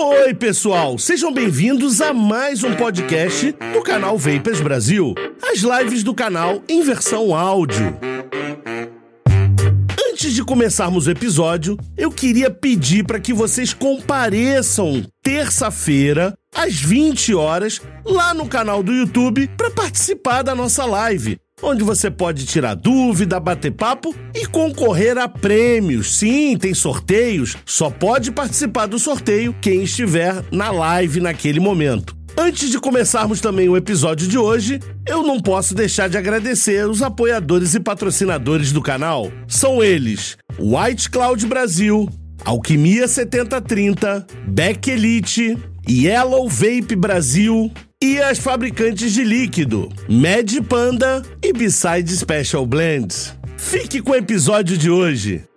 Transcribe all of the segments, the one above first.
Oi, pessoal, sejam bem-vindos a mais um podcast do canal Vapers Brasil. As lives do canal em versão áudio. Antes de começarmos o episódio, eu queria pedir para que vocês compareçam terça-feira às 20 horas lá no canal do YouTube para participar da nossa live onde você pode tirar dúvida, bater papo e concorrer a prêmios. Sim, tem sorteios, só pode participar do sorteio quem estiver na live naquele momento. Antes de começarmos também o episódio de hoje, eu não posso deixar de agradecer os apoiadores e patrocinadores do canal. São eles: White Cloud Brasil, Alquimia 7030, Beck Elite, Yellow Vape Brasil, e as fabricantes de líquido, Mad Panda e Beside Special Blends. Fique com o episódio de hoje.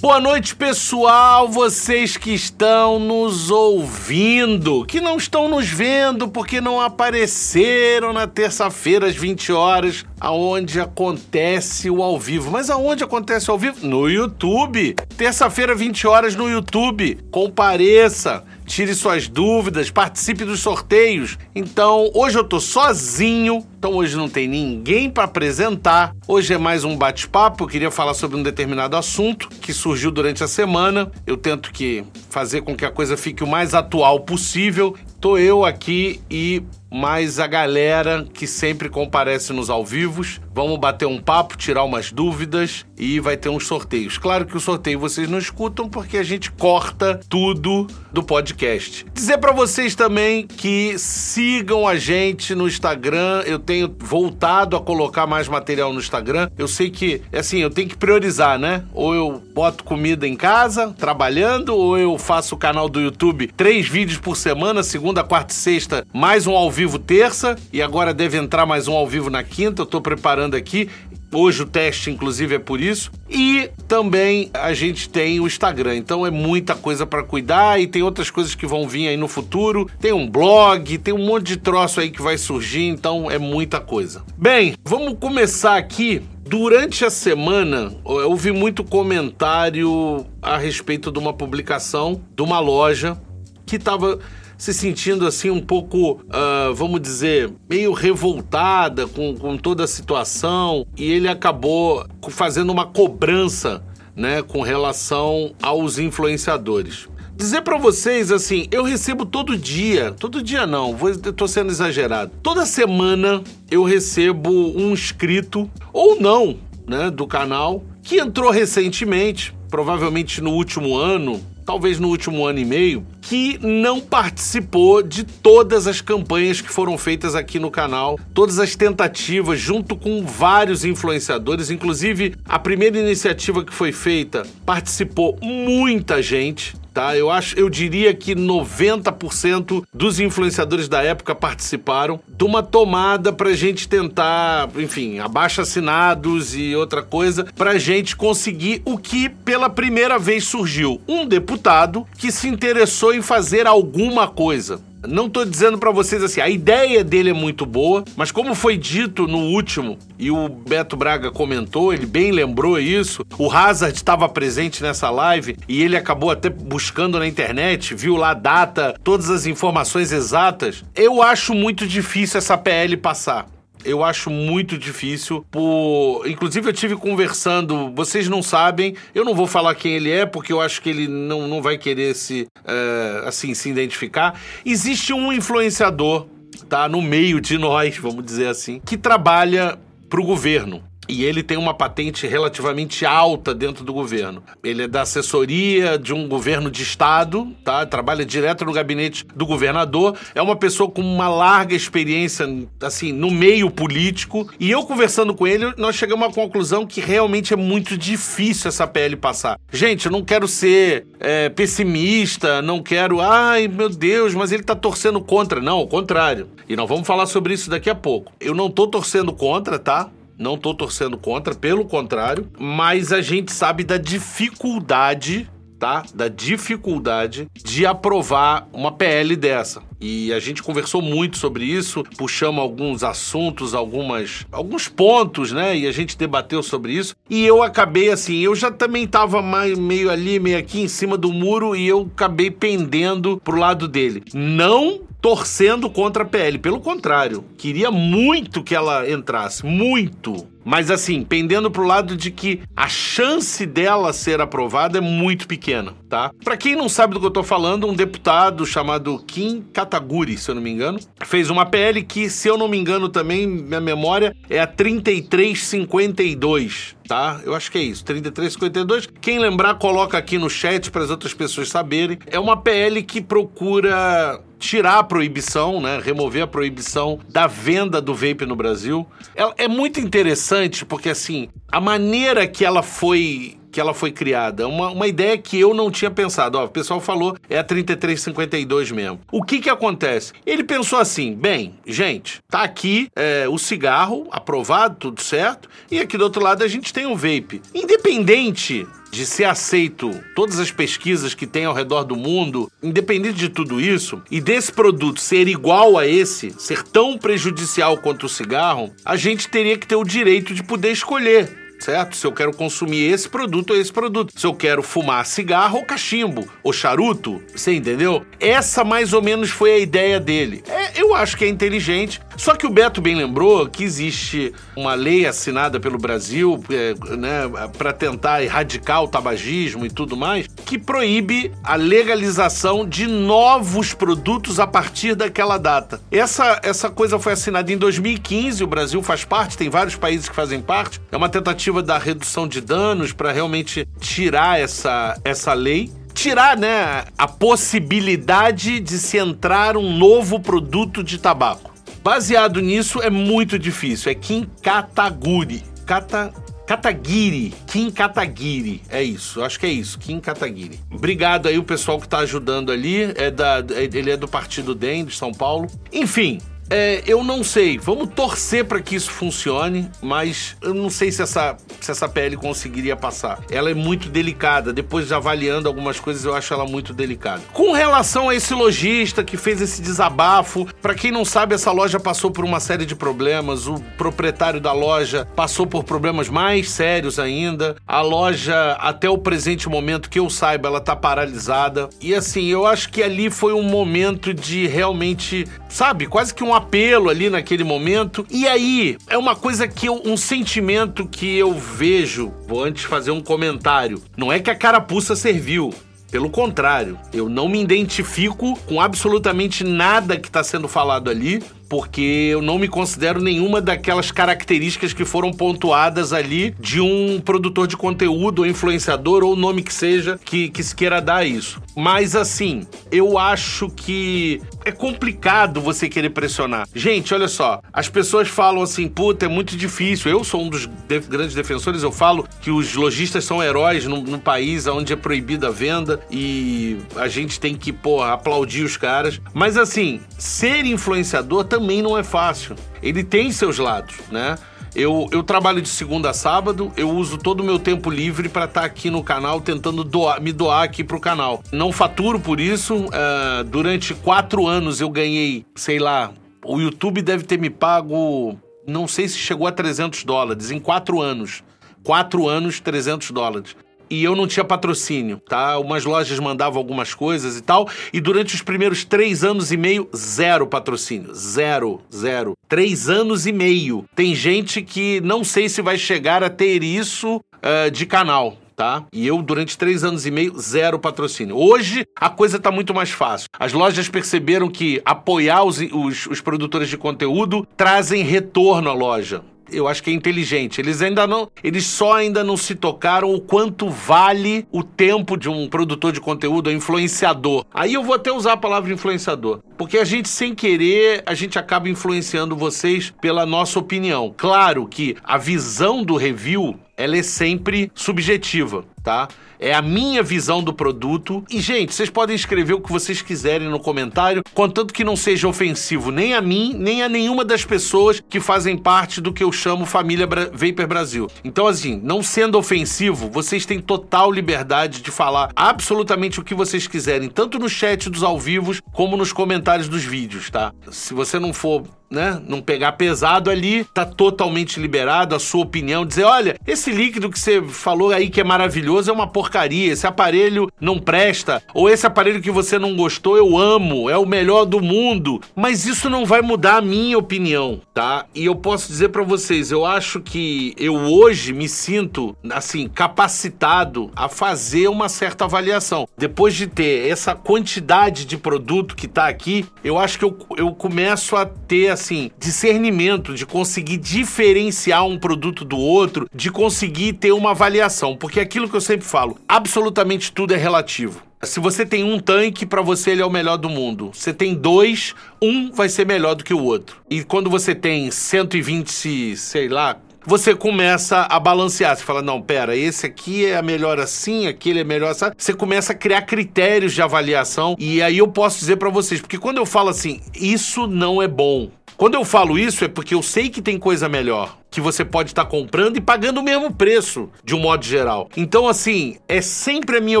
Boa noite, pessoal, vocês que estão nos ouvindo, que não estão nos vendo porque não apareceram na terça-feira às 20 horas, aonde acontece o ao vivo. Mas aonde acontece o ao vivo? No YouTube. Terça-feira, 20 horas no YouTube. Compareça tire suas dúvidas, participe dos sorteios. Então, hoje eu tô sozinho, então hoje não tem ninguém para apresentar. Hoje é mais um bate-papo. Eu queria falar sobre um determinado assunto que surgiu durante a semana. Eu tento que fazer com que a coisa fique o mais atual possível. Tô eu aqui e mais a galera que sempre comparece nos ao vivos. Vamos bater um papo, tirar umas dúvidas e vai ter uns sorteios. Claro que o sorteio vocês não escutam porque a gente corta tudo do podcast. Dizer para vocês também que sigam a gente no Instagram. Eu tenho voltado a colocar mais material no Instagram. Eu sei que, assim, eu tenho que priorizar, né? Ou eu boto comida em casa, trabalhando, ou eu faço o canal do YouTube três vídeos por semana, segunda, quarta e sexta, mais um ao vivo terça e agora deve entrar mais um ao vivo na quinta. Eu tô preparando aqui. Hoje o teste, inclusive, é por isso. E também a gente tem o Instagram. Então é muita coisa para cuidar e tem outras coisas que vão vir aí no futuro. Tem um blog, tem um monte de troço aí que vai surgir. Então é muita coisa. Bem, vamos começar aqui Durante a semana, eu vi muito comentário a respeito de uma publicação de uma loja que estava se sentindo assim um pouco, uh, vamos dizer, meio revoltada com, com toda a situação e ele acabou fazendo uma cobrança, né, com relação aos influenciadores. Dizer para vocês assim, eu recebo todo dia, todo dia não, vou, tô sendo exagerado. Toda semana eu recebo um inscrito ou não, né, do canal que entrou recentemente, provavelmente no último ano, talvez no último ano e meio, que não participou de todas as campanhas que foram feitas aqui no canal, todas as tentativas, junto com vários influenciadores, inclusive a primeira iniciativa que foi feita participou muita gente tá? Eu acho, eu diria que 90% dos influenciadores da época participaram de uma tomada pra gente tentar, enfim, abaixo assinados e outra coisa, pra gente conseguir o que pela primeira vez surgiu, um deputado que se interessou em fazer alguma coisa. Não tô dizendo para vocês assim, a ideia dele é muito boa, mas como foi dito no último, e o Beto Braga comentou, ele bem lembrou isso, o Hazard estava presente nessa live e ele acabou até buscando na internet, viu lá a data, todas as informações exatas. Eu acho muito difícil essa PL passar eu acho muito difícil. Por... Inclusive, eu tive conversando, vocês não sabem, eu não vou falar quem ele é, porque eu acho que ele não, não vai querer se, uh, assim, se identificar. Existe um influenciador, tá? No meio de nós, vamos dizer assim, que trabalha para o governo e ele tem uma patente relativamente alta dentro do governo. Ele é da assessoria de um governo de estado, tá? Trabalha direto no gabinete do governador. É uma pessoa com uma larga experiência, assim, no meio político. E eu conversando com ele, nós chegamos à conclusão que realmente é muito difícil essa PL passar. Gente, eu não quero ser é, pessimista, não quero, ai meu Deus, mas ele tá torcendo contra. Não, ao contrário. E nós vamos falar sobre isso daqui a pouco. Eu não tô torcendo contra, tá? Não estou torcendo contra, pelo contrário, mas a gente sabe da dificuldade tá? Da dificuldade de aprovar uma PL dessa. E a gente conversou muito sobre isso, puxamos alguns assuntos, algumas, alguns pontos, né? E a gente debateu sobre isso. E eu acabei assim, eu já também tava mais, meio ali, meio aqui em cima do muro e eu acabei pendendo pro lado dele. Não torcendo contra a PL. Pelo contrário, queria muito que ela entrasse, muito. Mas assim, pendendo pro lado de que a chance dela ser aprovada é muito pequena, tá? Para quem não sabe do que eu tô falando, um deputado chamado Kim Kataguri, se eu não me engano, fez uma PL que, se eu não me engano também, minha memória é a 3352 tá? Eu acho que é isso, 3352. Quem lembrar, coloca aqui no chat para as outras pessoas saberem. É uma PL que procura tirar a proibição, né, remover a proibição da venda do vape no Brasil. Ela é muito interessante porque assim, a maneira que ela foi que ela foi criada. Uma, uma ideia que eu não tinha pensado. Ó, o pessoal falou, é a 3352 mesmo. O que que acontece? Ele pensou assim, bem, gente, tá aqui é, o cigarro, aprovado, tudo certo, e aqui do outro lado a gente tem o vape. Independente de ser aceito todas as pesquisas que tem ao redor do mundo, independente de tudo isso, e desse produto ser igual a esse, ser tão prejudicial quanto o cigarro, a gente teria que ter o direito de poder escolher certo? Se eu quero consumir esse produto ou esse produto. Se eu quero fumar cigarro ou cachimbo, ou charuto, você entendeu? Essa mais ou menos foi a ideia dele. É, eu acho que é inteligente. Só que o Beto bem lembrou que existe uma lei assinada pelo Brasil é, né, para tentar erradicar o tabagismo e tudo mais, que proíbe a legalização de novos produtos a partir daquela data. Essa, essa coisa foi assinada em 2015, o Brasil faz parte, tem vários países que fazem parte. É uma tentativa da redução de danos para realmente tirar essa, essa lei tirar, né, a possibilidade de se entrar um novo produto de tabaco. Baseado nisso, é muito difícil. É Kim Kataguri. Kata... Kataguiri, Kim Kataguiri, é isso, acho que é isso, Kim Kataguiri. Obrigado aí o pessoal que tá ajudando ali, é da, ele é do Partido DEM de São Paulo. Enfim, é, eu não sei. Vamos torcer para que isso funcione, mas eu não sei se essa, se essa pele conseguiria passar. Ela é muito delicada. Depois de avaliando algumas coisas, eu acho ela muito delicada. Com relação a esse lojista que fez esse desabafo, para quem não sabe, essa loja passou por uma série de problemas. O proprietário da loja passou por problemas mais sérios ainda. A loja, até o presente momento que eu saiba, ela tá paralisada. E assim, eu acho que ali foi um momento de realmente, sabe, quase que um apelo ali naquele momento. E aí, é uma coisa que eu, um sentimento que eu vejo, vou antes fazer um comentário. Não é que a carapuça serviu, pelo contrário, eu não me identifico com absolutamente nada que está sendo falado ali porque eu não me considero nenhuma daquelas características que foram pontuadas ali de um produtor de conteúdo, ou influenciador, ou nome que seja, que, que se queira dar isso. Mas assim, eu acho que é complicado você querer pressionar. Gente, olha só, as pessoas falam assim, puta, é muito difícil. Eu sou um dos de grandes defensores, eu falo que os lojistas são heróis no, no país onde é proibida a venda e a gente tem que, pô, aplaudir os caras. Mas assim, ser influenciador também também não é fácil. Ele tem seus lados, né? Eu, eu trabalho de segunda a sábado, eu uso todo o meu tempo livre para estar tá aqui no canal tentando doar, me doar aqui pro canal. Não faturo por isso. Uh, durante quatro anos eu ganhei, sei lá, o YouTube deve ter me pago, não sei se chegou a 300 dólares em quatro anos. Quatro anos, 300 dólares e eu não tinha patrocínio, tá? Umas lojas mandavam algumas coisas e tal, e durante os primeiros três anos e meio, zero patrocínio. Zero, zero. Três anos e meio. Tem gente que não sei se vai chegar a ter isso uh, de canal. Tá? E eu, durante três anos e meio, zero patrocínio. Hoje, a coisa está muito mais fácil. As lojas perceberam que apoiar os, os, os produtores de conteúdo trazem retorno à loja eu acho que é inteligente. Eles ainda não, eles só ainda não se tocaram o quanto vale o tempo de um produtor de conteúdo, um influenciador. Aí eu vou até usar a palavra influenciador, porque a gente sem querer, a gente acaba influenciando vocês pela nossa opinião. Claro que a visão do review ela é sempre subjetiva tá? É a minha visão do produto. E, gente, vocês podem escrever o que vocês quiserem no comentário, contanto que não seja ofensivo nem a mim, nem a nenhuma das pessoas que fazem parte do que eu chamo Família Bra Vapor Brasil. Então, assim, não sendo ofensivo, vocês têm total liberdade de falar absolutamente o que vocês quiserem, tanto no chat dos ao vivos como nos comentários dos vídeos, tá? Se você não for né? Não pegar pesado ali, tá totalmente liberado a sua opinião, dizer, olha, esse líquido que você falou aí que é maravilhoso é uma porcaria, esse aparelho não presta, ou esse aparelho que você não gostou eu amo, é o melhor do mundo. Mas isso não vai mudar a minha opinião, tá? E eu posso dizer para vocês, eu acho que eu hoje me sinto assim capacitado a fazer uma certa avaliação. Depois de ter essa quantidade de produto que tá aqui, eu acho que eu, eu começo a ter assim, discernimento, de conseguir diferenciar um produto do outro, de conseguir ter uma avaliação. Porque aquilo que eu sempre falo, absolutamente tudo é relativo. Se você tem um tanque, para você ele é o melhor do mundo. Você tem dois, um vai ser melhor do que o outro. E quando você tem 120, sei lá, você começa a balancear. Você fala, não, pera, esse aqui é melhor assim, aquele é melhor assim. Você começa a criar critérios de avaliação. E aí eu posso dizer para vocês, porque quando eu falo assim, isso não é bom, quando eu falo isso é porque eu sei que tem coisa melhor que você pode estar tá comprando e pagando o mesmo preço, de um modo geral. Então, assim, é sempre a minha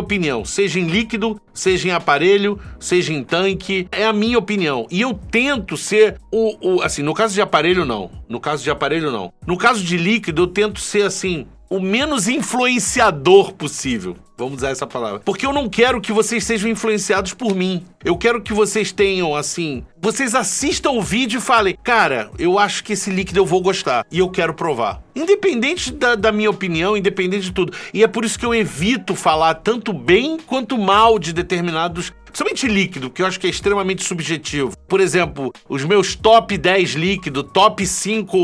opinião, seja em líquido, seja em aparelho, seja em tanque, é a minha opinião. E eu tento ser o, o assim, no caso de aparelho não, no caso de aparelho não. No caso de líquido, eu tento ser assim, o menos influenciador possível. Vamos usar essa palavra. Porque eu não quero que vocês sejam influenciados por mim. Eu quero que vocês tenham, assim. Vocês assistam o vídeo e falem, cara, eu acho que esse líquido eu vou gostar. E eu quero provar. Independente da, da minha opinião, independente de tudo. E é por isso que eu evito falar tanto bem quanto mal de determinados Principalmente líquido, que eu acho que é extremamente subjetivo. Por exemplo, os meus top 10 líquido, top 5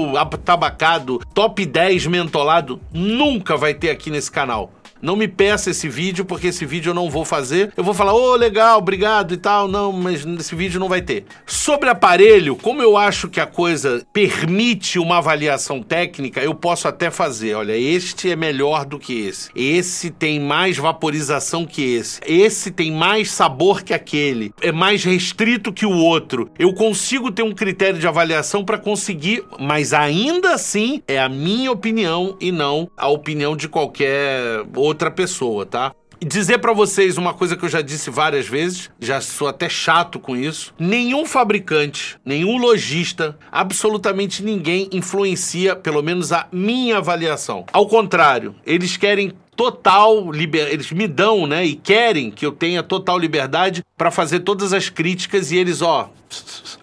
tabacado, top 10 mentolado, nunca vai ter aqui nesse canal. Não me peça esse vídeo, porque esse vídeo eu não vou fazer. Eu vou falar, ô, oh, legal, obrigado e tal. Não, mas esse vídeo não vai ter. Sobre aparelho, como eu acho que a coisa permite uma avaliação técnica, eu posso até fazer. Olha, este é melhor do que esse. Esse tem mais vaporização que esse. Esse tem mais sabor que aquele. É mais restrito que o outro. Eu consigo ter um critério de avaliação para conseguir, mas ainda assim é a minha opinião e não a opinião de qualquer outro outra pessoa, tá? dizer para vocês uma coisa que eu já disse várias vezes, já sou até chato com isso. Nenhum fabricante, nenhum lojista, absolutamente ninguém influencia, pelo menos a minha avaliação. Ao contrário, eles querem total liber... eles me dão, né, e querem que eu tenha total liberdade para fazer todas as críticas e eles, ó,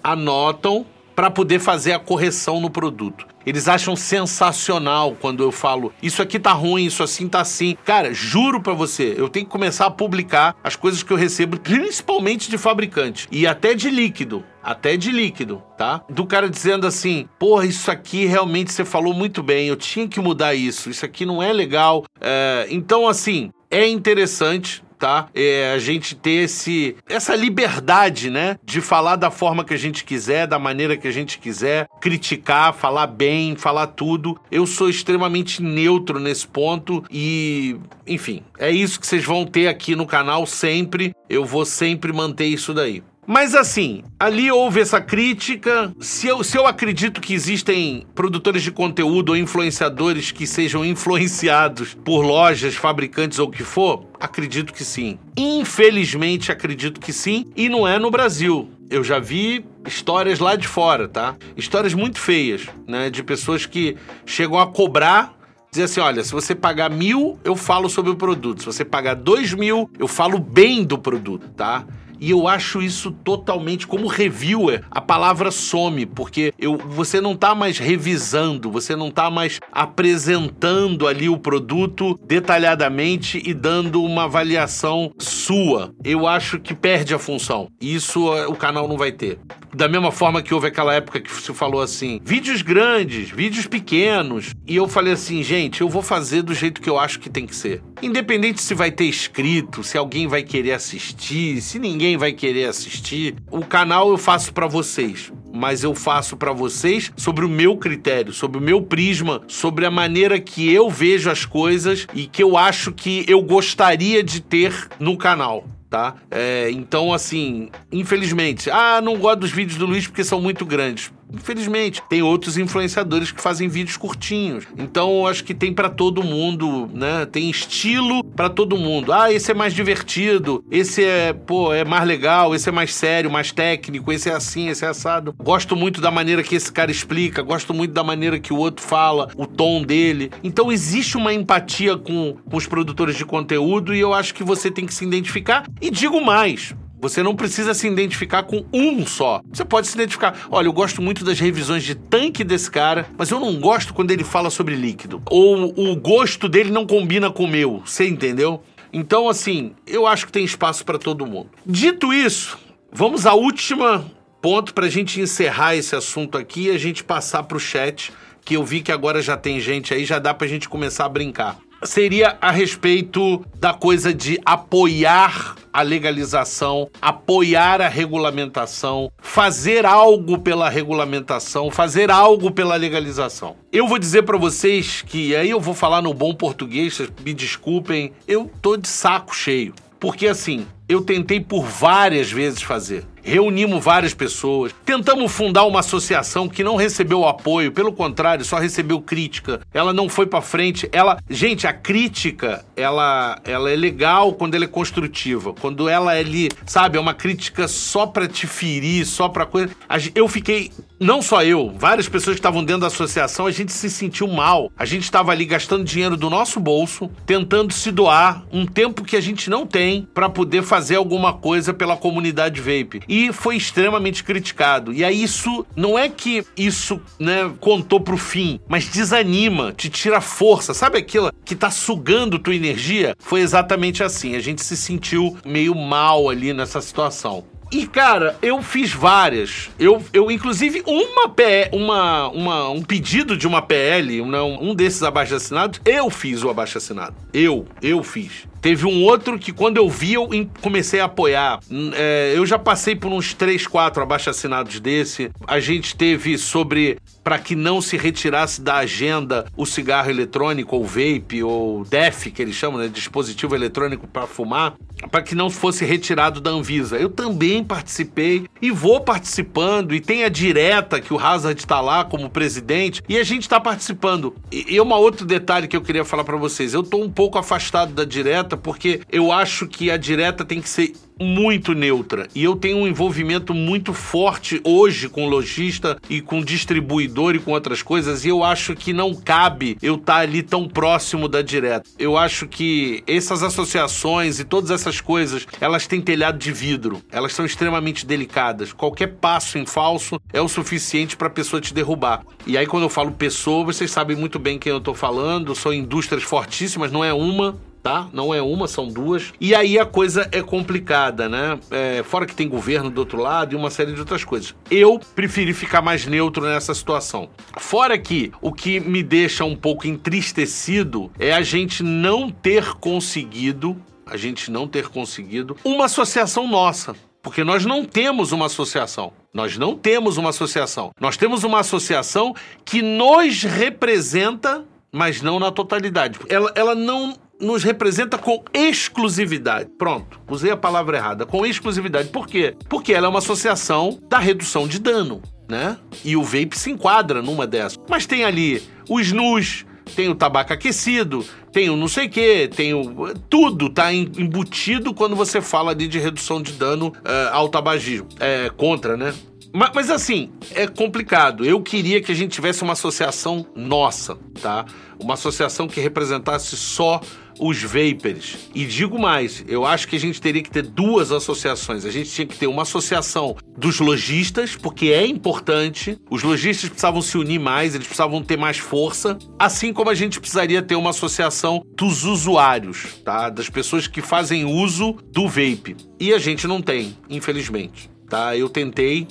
anotam para poder fazer a correção no produto. Eles acham sensacional quando eu falo isso aqui tá ruim, isso assim tá assim. Cara, juro para você, eu tenho que começar a publicar as coisas que eu recebo, principalmente de fabricante e até de líquido. Até de líquido, tá? Do cara dizendo assim: porra, isso aqui realmente você falou muito bem, eu tinha que mudar isso, isso aqui não é legal. É, então, assim, é interessante tá? É a gente ter esse, essa liberdade, né? De falar da forma que a gente quiser, da maneira que a gente quiser, criticar, falar bem, falar tudo. Eu sou extremamente neutro nesse ponto e, enfim, é isso que vocês vão ter aqui no canal sempre. Eu vou sempre manter isso daí. Mas assim, ali houve essa crítica. Se eu, se eu acredito que existem produtores de conteúdo ou influenciadores que sejam influenciados por lojas, fabricantes ou o que for, acredito que sim. Infelizmente, acredito que sim. E não é no Brasil. Eu já vi histórias lá de fora, tá? Histórias muito feias, né? De pessoas que chegam a cobrar dizer assim: olha, se você pagar mil, eu falo sobre o produto. Se você pagar dois mil, eu falo bem do produto, tá? E eu acho isso totalmente como reviewer, a palavra some, porque eu, você não está mais revisando, você não está mais apresentando ali o produto detalhadamente e dando uma avaliação sua. Eu acho que perde a função. Isso eh, o canal não vai ter. Da mesma forma que houve aquela época que se falou assim: vídeos grandes, vídeos pequenos. E eu falei assim, gente, eu vou fazer do jeito que eu acho que tem que ser. Independente se vai ter escrito, se alguém vai querer assistir, se ninguém vai querer assistir, o canal eu faço para vocês. mas eu faço para vocês sobre o meu critério, sobre o meu prisma, sobre a maneira que eu vejo as coisas e que eu acho que eu gostaria de ter no canal tá? É, então, assim, infelizmente, ah, não gosto dos vídeos do Luiz porque são muito grandes. Infelizmente, tem outros influenciadores que fazem vídeos curtinhos. Então, acho que tem para todo mundo, né? Tem estilo para todo mundo. Ah, esse é mais divertido, esse é, pô, é mais legal, esse é mais sério, mais técnico, esse é assim, esse é assado. Gosto muito da maneira que esse cara explica, gosto muito da maneira que o outro fala, o tom dele. Então, existe uma empatia com, com os produtores de conteúdo e eu acho que você tem que se identificar. E digo mais, você não precisa se identificar com um só. Você pode se identificar. Olha, eu gosto muito das revisões de tanque desse cara, mas eu não gosto quando ele fala sobre líquido. Ou o gosto dele não combina com o meu. Você entendeu? Então, assim, eu acho que tem espaço para todo mundo. Dito isso, vamos à última ponto para a gente encerrar esse assunto aqui e a gente passar para o chat, que eu vi que agora já tem gente aí, já dá para a gente começar a brincar seria a respeito da coisa de apoiar a legalização, apoiar a regulamentação, fazer algo pela regulamentação, fazer algo pela legalização. Eu vou dizer para vocês que aí eu vou falar no bom português, me desculpem, eu tô de saco cheio. Porque assim, eu tentei por várias vezes fazer. Reunimos várias pessoas, tentamos fundar uma associação que não recebeu apoio, pelo contrário, só recebeu crítica. Ela não foi para frente. Ela, gente, a crítica, ela, ela é legal quando ela é construtiva. Quando ela é ali, sabe, é uma crítica só para te ferir, só para coisa. Eu fiquei não só eu, várias pessoas que estavam dentro da associação, a gente se sentiu mal. A gente estava ali gastando dinheiro do nosso bolso, tentando se doar um tempo que a gente não tem para poder fazer alguma coisa pela comunidade vape e foi extremamente criticado. E aí isso não é que isso, né, contou pro fim, mas desanima, te tira força. Sabe aquilo que tá sugando tua energia? Foi exatamente assim. A gente se sentiu meio mal ali nessa situação. E, cara, eu fiz várias. Eu, eu inclusive, uma, PE, uma, uma um pedido de uma PL, um, um desses abaixo assinados, eu fiz o abaixo assinado. Eu, eu fiz. Teve um outro que, quando eu vi, eu comecei a apoiar. É, eu já passei por uns 3, 4 abaixo-assinados desse. A gente teve sobre para que não se retirasse da agenda o cigarro eletrônico, ou vape, ou DEF, que eles chamam, né? Dispositivo eletrônico para fumar, para que não fosse retirado da Anvisa. Eu também participei e vou participando, e tem a direta que o Hazard está lá como presidente, e a gente está participando. E, e um outro detalhe que eu queria falar para vocês: eu estou um pouco afastado da direta, porque eu acho que a direta tem que ser muito neutra. E eu tenho um envolvimento muito forte hoje com lojista e com distribuidor e com outras coisas, e eu acho que não cabe eu estar tá ali tão próximo da direta. Eu acho que essas associações e todas essas coisas, elas têm telhado de vidro. Elas são extremamente delicadas. Qualquer passo em falso é o suficiente para a pessoa te derrubar. E aí quando eu falo pessoa, vocês sabem muito bem quem eu estou falando, são indústrias fortíssimas, não é uma, tá? Não é uma, são duas. E aí a coisa é complicada, né? É, fora que tem governo do outro lado e uma série de outras coisas. Eu preferi ficar mais neutro nessa situação. Fora que o que me deixa um pouco entristecido é a gente não ter conseguido, a gente não ter conseguido uma associação nossa. Porque nós não temos uma associação. Nós não temos uma associação. Nós temos uma associação que nos representa, mas não na totalidade. Ela, ela não nos representa com exclusividade. Pronto, usei a palavra errada. Com exclusividade. Por quê? Porque ela é uma associação da redução de dano, né? E o vape se enquadra numa dessas. Mas tem ali os snus, tem o tabaco aquecido, tem o não sei o que, tem o. Tudo tá embutido quando você fala ali de redução de dano uh, ao tabagismo. É, contra, né? Mas, mas, assim, é complicado. Eu queria que a gente tivesse uma associação nossa, tá? Uma associação que representasse só os vapers. E digo mais, eu acho que a gente teria que ter duas associações. A gente tinha que ter uma associação dos lojistas, porque é importante. Os lojistas precisavam se unir mais, eles precisavam ter mais força, assim como a gente precisaria ter uma associação dos usuários, tá? Das pessoas que fazem uso do vape. E a gente não tem, infelizmente, tá? Eu tentei,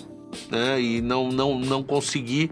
né, e não não não consegui.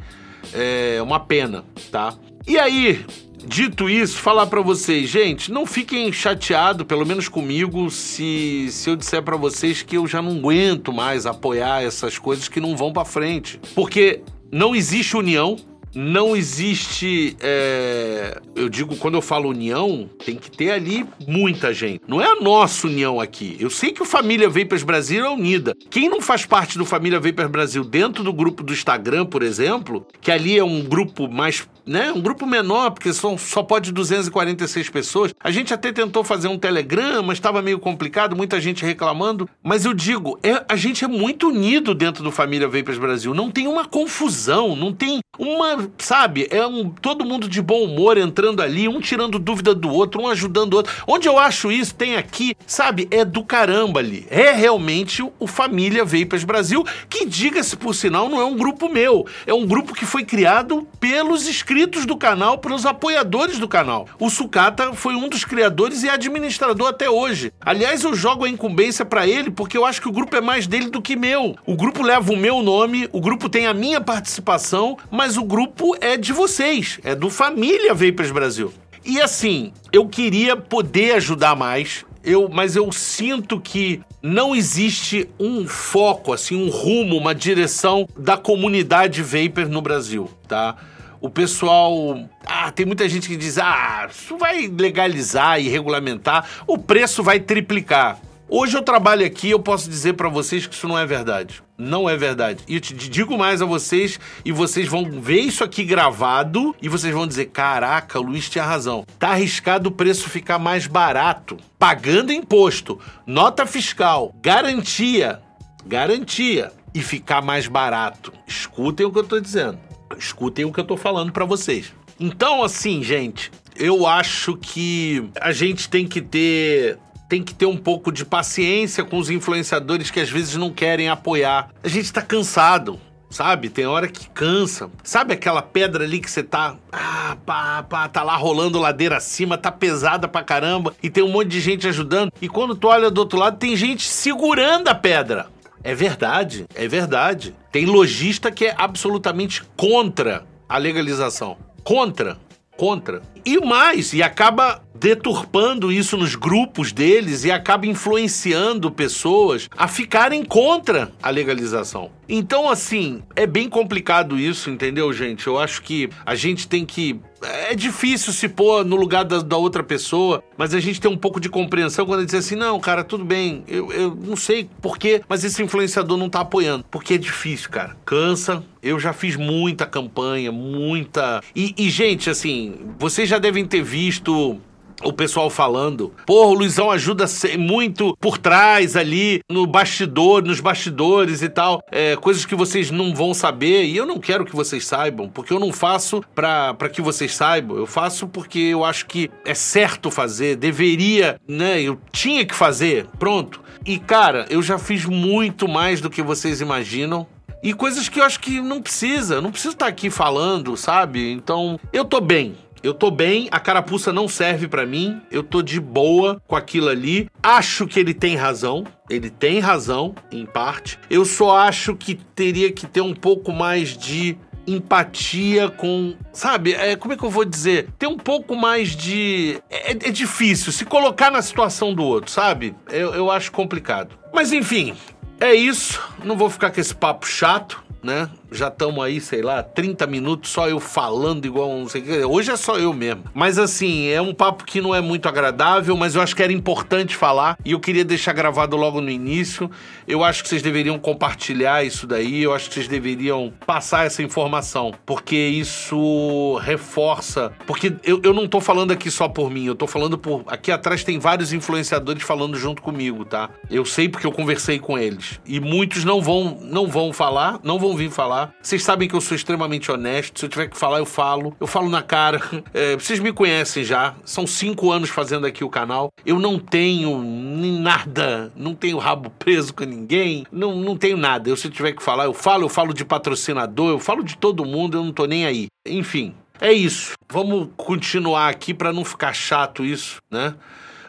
É uma pena, tá? E aí, Dito isso, falar para vocês, gente, não fiquem chateados, pelo menos comigo, se, se eu disser para vocês que eu já não aguento mais apoiar essas coisas que não vão para frente. Porque não existe união, não existe. É... Eu digo, quando eu falo união, tem que ter ali muita gente. Não é a nossa união aqui. Eu sei que o Família Vapers Brasil é unida. Quem não faz parte do Família Vapers Brasil dentro do grupo do Instagram, por exemplo, que ali é um grupo mais né? Um grupo menor, porque são, só pode 246 pessoas. A gente até tentou fazer um Telegram, mas estava meio complicado, muita gente reclamando. Mas eu digo, é, a gente é muito unido dentro do Família Vapers Brasil. Não tem uma confusão, não tem uma, sabe? É um todo mundo de bom humor entrando ali, um tirando dúvida do outro, um ajudando o outro. Onde eu acho isso, tem aqui, sabe? É do caramba ali. É realmente o Família Vapers Brasil, que diga-se por sinal, não é um grupo meu. É um grupo que foi criado pelos inscritos do canal, pelos apoiadores do canal. O Sucata foi um dos criadores e administrador até hoje. Aliás, eu jogo a incumbência para ele porque eu acho que o grupo é mais dele do que meu. O grupo leva o meu nome, o grupo tem a minha participação, mas o grupo é de vocês, é do Família Vapers Brasil. E assim, eu queria poder ajudar mais, eu, mas eu sinto que não existe um foco, assim, um rumo, uma direção da comunidade vapor no Brasil, tá? o pessoal. Ah, tem muita gente que diz: ah, isso vai legalizar e regulamentar, o preço vai triplicar. Hoje eu trabalho aqui, eu posso dizer para vocês que isso não é verdade. Não é verdade. E eu te digo mais a vocês, e vocês vão ver isso aqui gravado e vocês vão dizer: caraca, o Luiz tinha razão. Tá arriscado o preço ficar mais barato, pagando imposto, nota fiscal, garantia, garantia e ficar mais barato. Escutem o que eu tô dizendo escutem o que eu tô falando para vocês. Então, assim, gente, eu acho que a gente tem que ter tem que ter um pouco de paciência com os influenciadores que às vezes não querem apoiar. A gente tá cansado, sabe? Tem hora que cansa. Sabe aquela pedra ali que você tá, ah, pá, pá, tá lá rolando ladeira acima, tá pesada pra caramba e tem um monte de gente ajudando. E quando tu olha do outro lado, tem gente segurando a pedra. É verdade, é verdade. Tem lojista que é absolutamente contra a legalização. Contra, contra. E mais, e acaba deturpando isso nos grupos deles e acaba influenciando pessoas a ficarem contra a legalização. Então, assim, é bem complicado isso, entendeu, gente? Eu acho que a gente tem que. É difícil se pôr no lugar da, da outra pessoa, mas a gente tem um pouco de compreensão quando diz assim: não, cara, tudo bem, eu, eu não sei porquê, mas esse influenciador não tá apoiando. Porque é difícil, cara. Cansa. Eu já fiz muita campanha, muita. E, e gente, assim, vocês já devem ter visto o pessoal falando, porra, o Luizão ajuda muito por trás ali, no bastidor, nos bastidores e tal, é, coisas que vocês não vão saber e eu não quero que vocês saibam, porque eu não faço para que vocês saibam, eu faço porque eu acho que é certo fazer, deveria, né, eu tinha que fazer, pronto. E cara, eu já fiz muito mais do que vocês imaginam. E coisas que eu acho que não precisa, não preciso estar aqui falando, sabe? Então, eu tô bem. Eu tô bem, a carapuça não serve para mim, eu tô de boa com aquilo ali. Acho que ele tem razão, ele tem razão, em parte. Eu só acho que teria que ter um pouco mais de empatia com. Sabe? É, como é que eu vou dizer? Ter um pouco mais de. É, é difícil se colocar na situação do outro, sabe? Eu, eu acho complicado. Mas enfim, é isso. Não vou ficar com esse papo chato né? Já estamos aí, sei lá, 30 minutos só eu falando igual não sei o que. Hoje é só eu mesmo. Mas assim, é um papo que não é muito agradável, mas eu acho que era importante falar e eu queria deixar gravado logo no início. Eu acho que vocês deveriam compartilhar isso daí, eu acho que vocês deveriam passar essa informação, porque isso reforça. Porque eu, eu não tô falando aqui só por mim, eu tô falando por. Aqui atrás tem vários influenciadores falando junto comigo, tá? Eu sei porque eu conversei com eles. E muitos não vão, não vão falar, não vão vir falar. Vocês sabem que eu sou extremamente honesto. Se eu tiver que falar, eu falo. Eu falo na cara. É, vocês me conhecem já. São cinco anos fazendo aqui o canal. Eu não tenho nada. Não tenho rabo preso com ninguém. Não, não tenho nada. Eu, se eu tiver que falar, eu falo. Eu falo de patrocinador. Eu falo de todo mundo. Eu não tô nem aí. Enfim, é isso. Vamos continuar aqui para não ficar chato isso, né?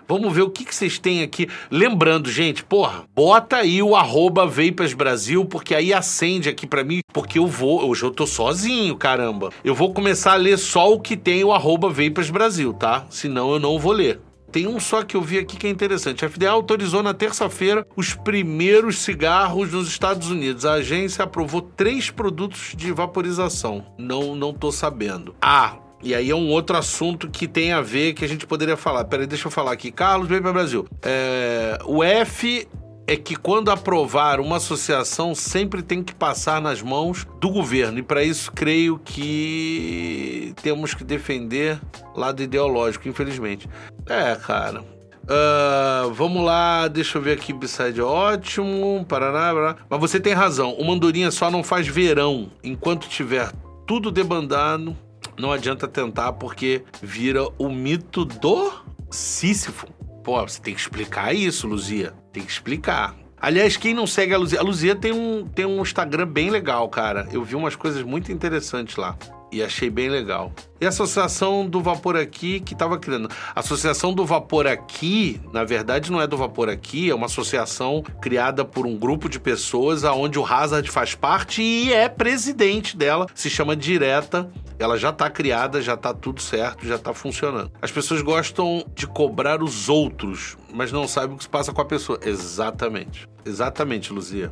Vamos ver o que, que vocês têm aqui. Lembrando, gente, porra, bota aí o arroba Vapers Brasil, porque aí acende aqui para mim, porque eu vou. Hoje eu tô sozinho, caramba. Eu vou começar a ler só o que tem o arroba Vapers Brasil, tá? Senão eu não vou ler. Tem um só que eu vi aqui que é interessante. A FDA autorizou na terça-feira os primeiros cigarros nos Estados Unidos. A agência aprovou três produtos de vaporização. Não, não tô sabendo. Ah, e aí é um outro assunto que tem a ver que a gente poderia falar. Peraí, deixa eu falar aqui. Carlos, vem para Brasil. É, o F é que quando aprovar uma associação sempre tem que passar nas mãos do governo. E para isso creio que temos que defender lado ideológico, infelizmente. É, cara. Uh, vamos lá, deixa eu ver aqui. Beside ótimo. Paraná, paraná. Mas você tem razão. O Mandurinha só não faz verão enquanto tiver tudo debandado não adianta tentar porque vira o mito do Sísifo. Pô, você tem que explicar isso, Luzia. Tem que explicar. Aliás, quem não segue a Luzia, a Luzia tem um, tem um Instagram bem legal, cara. Eu vi umas coisas muito interessantes lá e achei bem legal. E a Associação do Vapor Aqui que estava criando. A Associação do Vapor Aqui, na verdade, não é do Vapor Aqui, é uma associação criada por um grupo de pessoas aonde o Hazard faz parte e é presidente dela, se chama Direta. Ela já está criada, já está tudo certo, já está funcionando. As pessoas gostam de cobrar os outros, mas não sabem o que se passa com a pessoa. Exatamente. Exatamente, Luzia.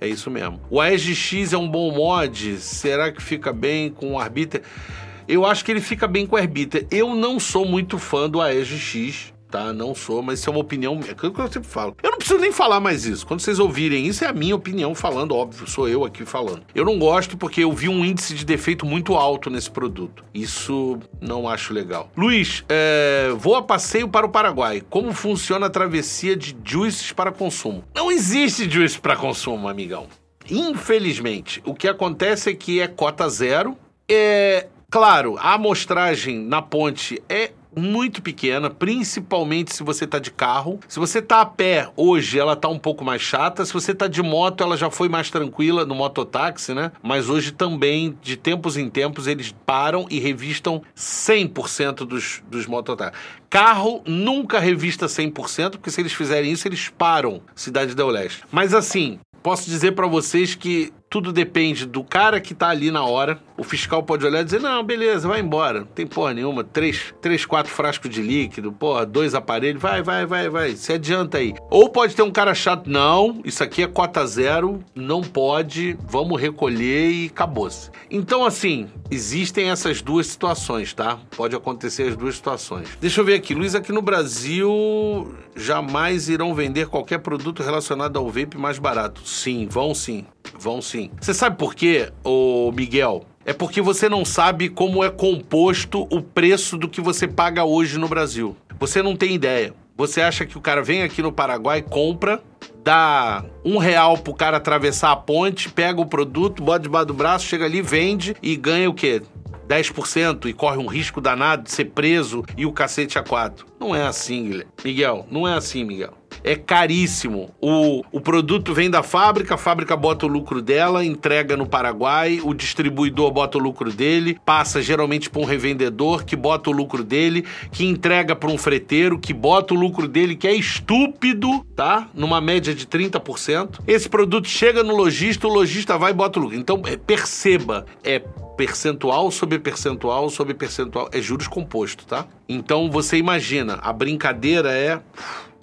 É isso mesmo. O AEGX é um bom mod? Será que fica bem com o Arbiter? Eu acho que ele fica bem com o Arbiter. Eu não sou muito fã do AEGX tá? Não sou, mas isso é uma opinião. É aquilo que eu sempre falo. Eu não preciso nem falar mais isso. Quando vocês ouvirem isso, é a minha opinião falando, óbvio, sou eu aqui falando. Eu não gosto porque eu vi um índice de defeito muito alto nesse produto. Isso não acho legal. Luiz, é, vou a passeio para o Paraguai. Como funciona a travessia de juices para consumo? Não existe juice para consumo, amigão. Infelizmente, o que acontece é que é cota zero. É, claro, a amostragem na ponte é muito pequena, principalmente se você tá de carro. Se você tá a pé, hoje ela tá um pouco mais chata. Se você tá de moto, ela já foi mais tranquila no mototáxi, né? Mas hoje também, de tempos em tempos, eles param e revistam 100% dos, dos mototáxis. Carro nunca revista 100%, porque se eles fizerem isso, eles param Cidade do Leste. Mas assim, posso dizer para vocês que tudo depende do cara que tá ali na hora. O fiscal pode olhar e dizer: não, beleza, vai embora. Não tem porra nenhuma. Três, três quatro frascos de líquido, porra, dois aparelhos, vai, vai, vai, vai. Se adianta aí. Ou pode ter um cara chato: não, isso aqui é cota zero, não pode, vamos recolher e acabou-se. Então, assim, existem essas duas situações, tá? Pode acontecer as duas situações. Deixa eu ver aqui. Luiz, aqui no Brasil jamais irão vender qualquer produto relacionado ao vape mais barato. Sim, vão sim. Vão sim. Você sabe por quê, ô Miguel? É porque você não sabe como é composto o preço do que você paga hoje no Brasil. Você não tem ideia. Você acha que o cara vem aqui no Paraguai, compra, dá um real pro cara atravessar a ponte, pega o produto, bota debaixo do braço, chega ali, vende e ganha o quê? 10% e corre um risco danado de ser preso e o cacete a quatro. Não é assim, Miguel. Não é assim, Miguel é caríssimo. O, o produto vem da fábrica, a fábrica bota o lucro dela, entrega no Paraguai, o distribuidor bota o lucro dele, passa geralmente para um revendedor que bota o lucro dele, que entrega para um freteiro que bota o lucro dele, que é estúpido, tá? Numa média de 30%. Esse produto chega no lojista, o lojista vai e bota o lucro. Então, é, perceba, é percentual sobre percentual sobre percentual, é juros composto, tá? Então você imagina, a brincadeira é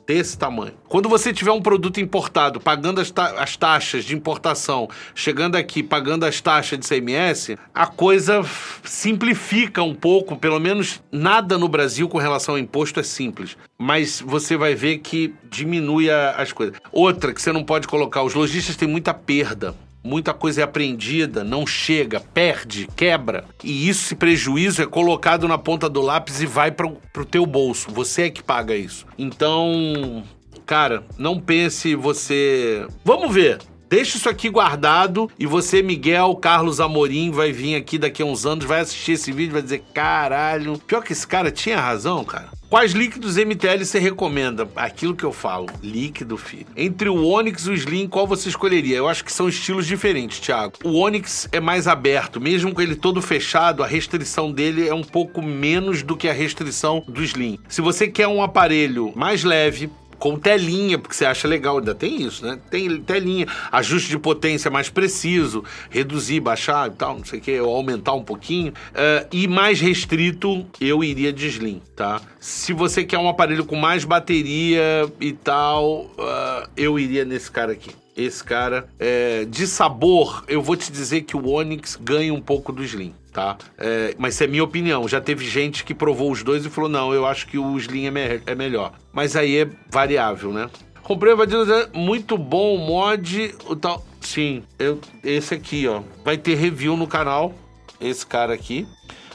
desse tamanho. Quando você tiver um produto importado, pagando as, ta as taxas de importação, chegando aqui pagando as taxas de CMS, a coisa simplifica um pouco, pelo menos nada no Brasil com relação ao imposto é simples. Mas você vai ver que diminui as coisas. Outra que você não pode colocar, os lojistas têm muita perda muita coisa é apreendida, não chega, perde, quebra. E isso, esse prejuízo é colocado na ponta do lápis e vai para o teu bolso. Você é que paga isso. Então, cara, não pense você. Vamos ver. Deixa isso aqui guardado e você, Miguel Carlos Amorim, vai vir aqui daqui a uns anos, vai assistir esse vídeo vai dizer: caralho. Pior que esse cara tinha razão, cara. Quais líquidos MTL você recomenda? Aquilo que eu falo, líquido, filho. Entre o Onix e o Slim, qual você escolheria? Eu acho que são estilos diferentes, Thiago. O Onix é mais aberto, mesmo com ele todo fechado, a restrição dele é um pouco menos do que a restrição do Slim. Se você quer um aparelho mais leve, com telinha, porque você acha legal, ainda tem isso, né? Tem telinha, ajuste de potência mais preciso, reduzir, baixar e tal, não sei o que, ou aumentar um pouquinho. Uh, e mais restrito, eu iria de Slim, tá? Se você quer um aparelho com mais bateria e tal, uh, eu iria nesse cara aqui esse cara. É, de sabor, eu vou te dizer que o Onix ganha um pouco do Slim tá? É, mas isso é minha opinião. Já teve gente que provou os dois e falou: não, eu acho que o Slim é, me é melhor. Mas aí é variável, né? Comprei o Vadilo, muito bom o mod, o tal. Sim, eu, esse aqui, ó. Vai ter review no canal. Esse cara aqui.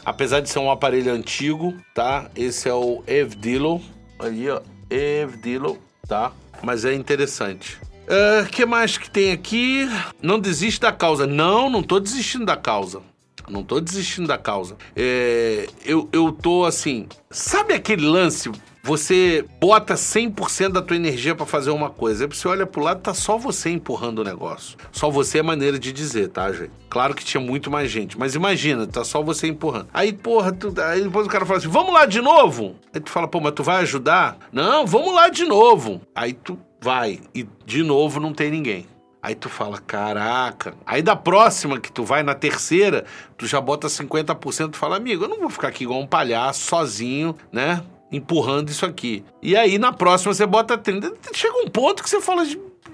Apesar de ser um aparelho antigo, tá? Esse é o Evdilo. Ali, ó. Evdilo, tá? Mas é interessante. O uh, que mais que tem aqui? Não desiste da causa. Não, não tô desistindo da causa. Não tô desistindo da causa. É, eu, eu tô assim. Sabe aquele lance? Você bota 100% da tua energia para fazer uma coisa. Aí você olha pro lado, tá só você empurrando o negócio. Só você é maneira de dizer, tá, gente? Claro que tinha muito mais gente, mas imagina, tá só você empurrando. Aí, porra, tu, aí depois o cara fala assim: vamos lá de novo? Aí tu fala, pô, mas tu vai ajudar? Não, vamos lá de novo. Aí tu vai e de novo não tem ninguém. Aí tu fala, caraca. Aí da próxima que tu vai, na terceira, tu já bota 50%, tu fala, amigo, eu não vou ficar aqui igual um palhaço, sozinho, né? Empurrando isso aqui. E aí na próxima você bota 30%. Chega um ponto que você fala,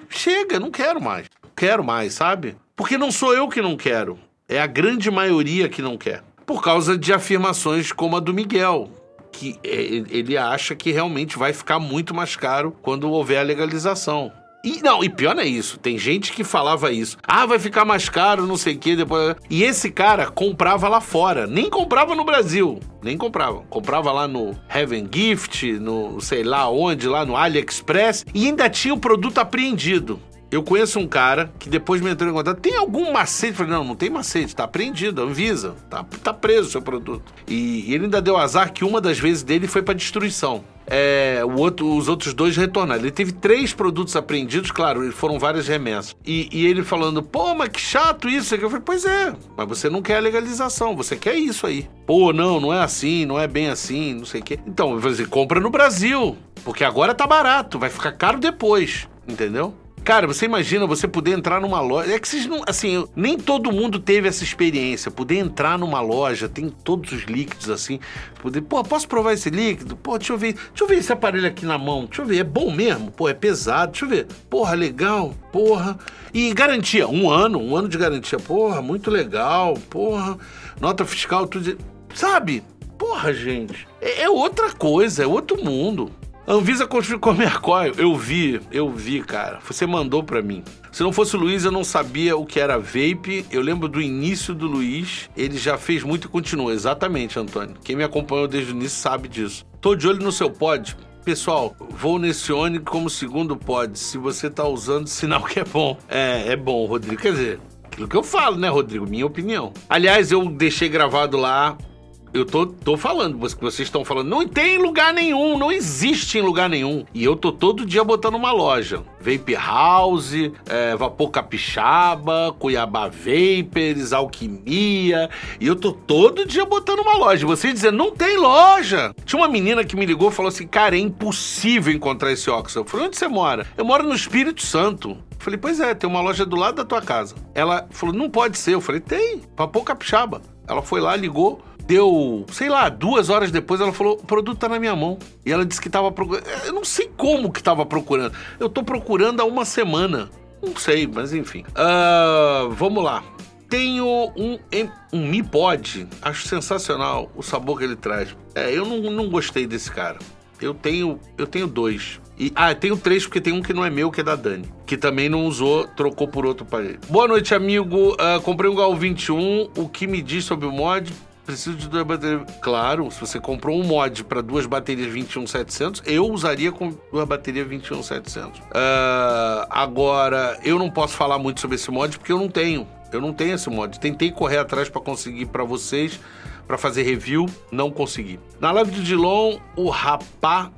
chega, não quero mais. Quero mais, sabe? Porque não sou eu que não quero. É a grande maioria que não quer. Por causa de afirmações como a do Miguel, que é, ele acha que realmente vai ficar muito mais caro quando houver a legalização. E não, e pior não é isso. Tem gente que falava isso. Ah, vai ficar mais caro, não sei o quê, depois. E esse cara comprava lá fora, nem comprava no Brasil. Nem comprava. Comprava lá no Heaven Gift, no sei lá onde, lá no AliExpress, e ainda tinha o produto apreendido. Eu conheço um cara que depois me entrou em contato. Tem algum macete? Falei, não, não tem macete, tá apreendido, Anvisa, tá, tá preso o seu produto. E, e ele ainda deu azar que uma das vezes dele foi para destruição é, o outro, os outros dois retornaram. Ele teve três produtos apreendidos, claro, foram várias remessas. E, e, ele falando, pô, mas que chato isso. Eu falei, pois é, mas você não quer a legalização, você quer isso aí. Pô, não, não é assim, não é bem assim, não sei o quê. Então, eu falei assim, compra no Brasil, porque agora tá barato, vai ficar caro depois, entendeu? Cara, você imagina você poder entrar numa loja. É que vocês não. Assim, nem todo mundo teve essa experiência. Poder entrar numa loja, tem todos os líquidos assim. Poder, pô, posso provar esse líquido? Pô, deixa eu ver. Deixa eu ver esse aparelho aqui na mão. Deixa eu ver. É bom mesmo? Pô, é pesado. Deixa eu ver. Porra, legal. Porra. E garantia, um ano, um ano de garantia. Porra, muito legal. Porra. Nota fiscal, tudo. Sabe? Porra, gente. É, é outra coisa, é outro mundo. Anvisa a Mercoil. Eu vi, eu vi, cara. Você mandou para mim. Se não fosse o Luiz, eu não sabia o que era vape. Eu lembro do início do Luiz. Ele já fez muito e continua. Exatamente, Antônio. Quem me acompanhou desde o início sabe disso. Tô de olho no seu pod. Pessoal, vou nesse Oni como segundo pod. Se você tá usando, sinal que é bom. É, é bom, Rodrigo. Quer dizer, aquilo que eu falo, né, Rodrigo? Minha opinião. Aliás, eu deixei gravado lá eu tô, tô falando, vocês estão falando, não tem lugar nenhum, não existe em lugar nenhum. E eu tô todo dia botando uma loja. Vape House, é, Vapor Capixaba, Cuiabá Vapers, Alquimia. E eu tô todo dia botando uma loja. Vocês dizendo, não tem loja. Tinha uma menina que me ligou e falou assim: cara, é impossível encontrar esse óxido. Eu falei, onde você mora? Eu moro no Espírito Santo. Falei, pois é, tem uma loja do lado da tua casa. Ela falou, não pode ser. Eu falei, tem, Vapor Capixaba. Ela foi lá, ligou, Deu, sei lá, duas horas depois ela falou: o produto tá na minha mão. E ela disse que tava procurando. Eu não sei como que tava procurando. Eu tô procurando há uma semana. Não sei, mas enfim. Uh, vamos lá. Tenho um, um Mi Pod. Acho sensacional o sabor que ele traz. É, eu não, não gostei desse cara. Eu tenho, eu tenho dois. E, ah, eu tenho três porque tem um que não é meu, que é da Dani. Que também não usou, trocou por outro para ele. Boa noite, amigo. Uh, comprei um Gal 21. O que me diz sobre o mod? Preciso de duas baterias. Claro, se você comprou um mod para duas baterias 21700, eu usaria com duas baterias 21700. Uh, agora, eu não posso falar muito sobre esse mod porque eu não tenho. Eu não tenho esse mod. Tentei correr atrás para conseguir para vocês, para fazer review, não consegui. Na live do Dilon, o rapá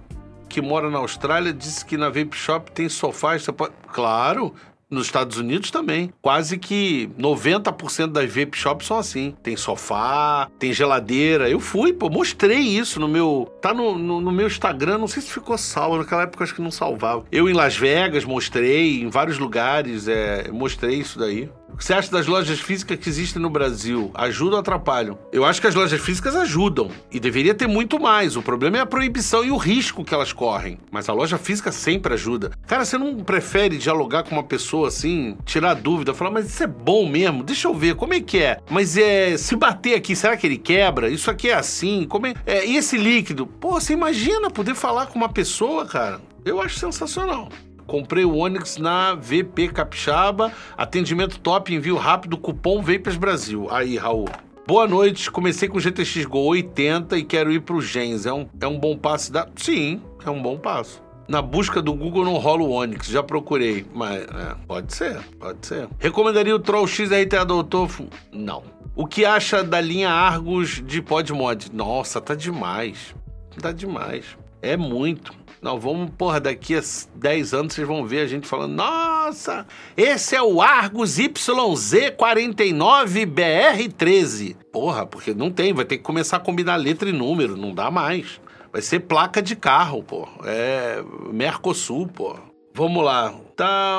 que mora na Austrália disse que na Vape Shop tem sofás. Pode... Claro, nos Estados Unidos também. Quase que 90% das vape shops são assim. Tem sofá, tem geladeira. Eu fui, pô, mostrei isso no meu. Tá no, no, no meu Instagram, não sei se ficou salvo. Naquela época acho que não salvava. Eu em Las Vegas mostrei, em vários lugares, é, mostrei isso daí. O que você acha das lojas físicas que existem no Brasil? Ajudam ou atrapalham? Eu acho que as lojas físicas ajudam. E deveria ter muito mais. O problema é a proibição e o risco que elas correm. Mas a loja física sempre ajuda. Cara, você não prefere dialogar com uma pessoa assim, tirar dúvida, falar, mas isso é bom mesmo? Deixa eu ver, como é que é? Mas é. Se bater aqui, será que ele quebra? Isso aqui é assim? Como é? é e esse líquido? Pô, você imagina poder falar com uma pessoa, cara? Eu acho sensacional. Comprei o Onix na VP Capixaba. Atendimento top, envio rápido, cupom Vapers Brasil. Aí, Raul. Boa noite, comecei com o GTX Go 80 e quero ir pro Gens. É um, é um bom passo da. Sim, é um bom passo. Na busca do Google não rola o Onix, já procurei. Mas é, pode ser, pode ser. Recomendaria o Troll XRTA Doutor? Não. O que acha da linha Argus de Podmod? Nossa, tá demais. Tá demais. É muito. Não, vamos, porra, daqui a 10 anos vocês vão ver a gente falando: nossa, esse é o Argus YZ49BR13. Porra, porque não tem, vai ter que começar a combinar letra e número, não dá mais. Vai ser placa de carro, pô. É Mercosul, pô. Vamos lá.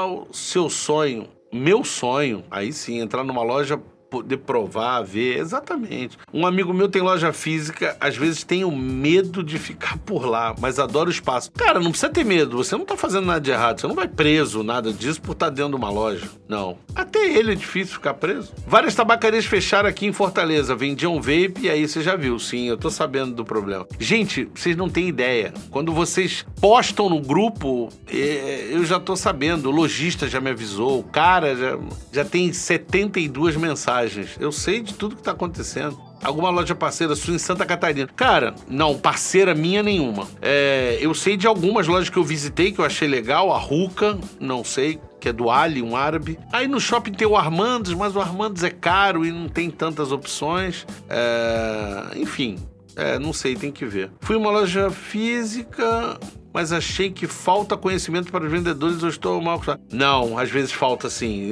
O seu sonho, meu sonho, aí sim, entrar numa loja poder provar, ver. Exatamente. Um amigo meu tem loja física, às vezes tenho medo de ficar por lá, mas adoro o espaço. Cara, não precisa ter medo, você não tá fazendo nada de errado, você não vai preso, nada disso por estar tá dentro de uma loja. Não. Até ele é difícil ficar preso. Várias tabacarias fecharam aqui em Fortaleza, vendiam vape e aí você já viu, sim, eu tô sabendo do problema. Gente, vocês não têm ideia. Quando vocês postam no grupo, é, eu já tô sabendo, o lojista já me avisou, o cara já, já tem 72 mensagens Eu sei de tudo que tá acontecendo. Alguma loja parceira sua em Santa Catarina. Cara, não, parceira minha nenhuma. É, eu sei de algumas lojas que eu visitei que eu achei legal. A Ruka, não sei, que é do Ali, um árabe. Aí no shopping tem o Armandos, mas o Armandos é caro e não tem tantas opções. É, enfim, é, não sei, tem que ver. Fui uma loja física, mas achei que falta conhecimento para os vendedores, eu estou mal acostumado. Não, às vezes falta sim,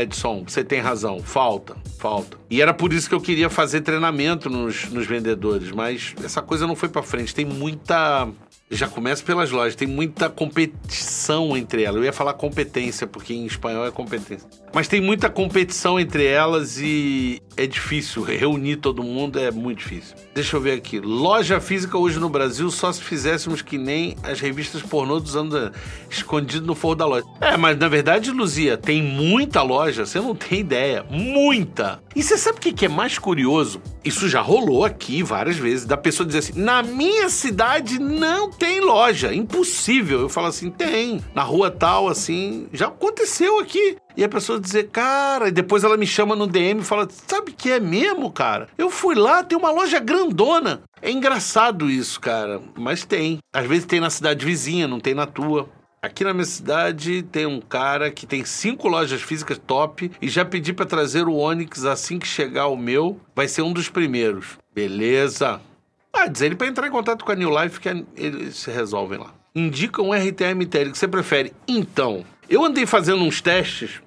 Edson, você tem razão, falta, falta. E era por isso que eu queria fazer treinamento nos, nos vendedores, mas essa coisa não foi para frente. Tem muita já começa pelas lojas, tem muita competição entre elas. Eu ia falar competência, porque em espanhol é competência. Mas tem muita competição entre elas e é difícil. Reunir todo mundo é muito difícil. Deixa eu ver aqui. Loja física hoje no Brasil só se fizéssemos que nem as revistas pornô dos anos escondido no forro da loja. É, mas na verdade, Luzia, tem muita loja, você não tem ideia. Muita! E você sabe o que é mais curioso? Isso já rolou aqui várias vezes, da pessoa dizer assim: na minha cidade não tem loja, impossível. Eu falo assim: tem. Na rua tal, assim, já aconteceu aqui. E a pessoa dizer, cara, e depois ela me chama no DM e fala: sabe que é mesmo, cara? Eu fui lá, tem uma loja grandona. É engraçado isso, cara, mas tem. Às vezes tem na cidade vizinha, não tem na tua. Aqui na minha cidade tem um cara que tem cinco lojas físicas top e já pedi para trazer o Onix assim que chegar o meu. Vai ser um dos primeiros. Beleza. Ah, diz ele para entrar em contato com a New Life que eles se resolvem lá. Indica um RTA MTL que você prefere. Então, eu andei fazendo uns testes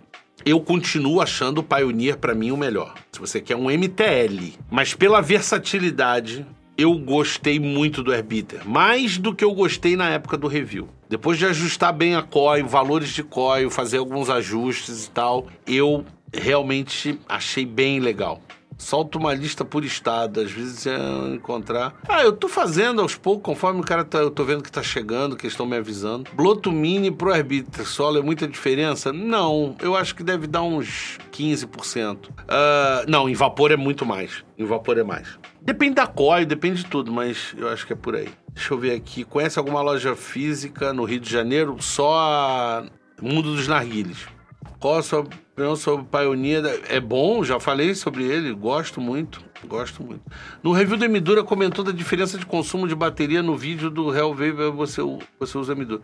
eu continuo achando o Pioneer para mim o melhor. Se você quer um MTL, mas pela versatilidade, eu gostei muito do Airbeater, mais do que eu gostei na época do review. Depois de ajustar bem a coil, valores de coil, fazer alguns ajustes e tal, eu realmente achei bem legal. Solta uma lista por estado, às vezes é encontrar. Ah, eu tô fazendo aos poucos, conforme o cara tá, eu tô vendo que tá chegando, que estão me avisando. Bloto Mini pro Arbiter Solo é muita diferença? Não, eu acho que deve dar uns 15%. Uh, ah, não, em vapor é muito mais. Em vapor é mais. Depende da coil, depende de tudo, mas eu acho que é por aí. Deixa eu ver aqui. Conhece alguma loja física no Rio de Janeiro? Só a Mundo dos Narguilhos. Qual a sua opinião sobre Pioneer? É bom, já falei sobre ele, gosto muito, gosto muito. No review do Emidura comentou da diferença de consumo de bateria no vídeo do Real Vape, você, você usa Emidura.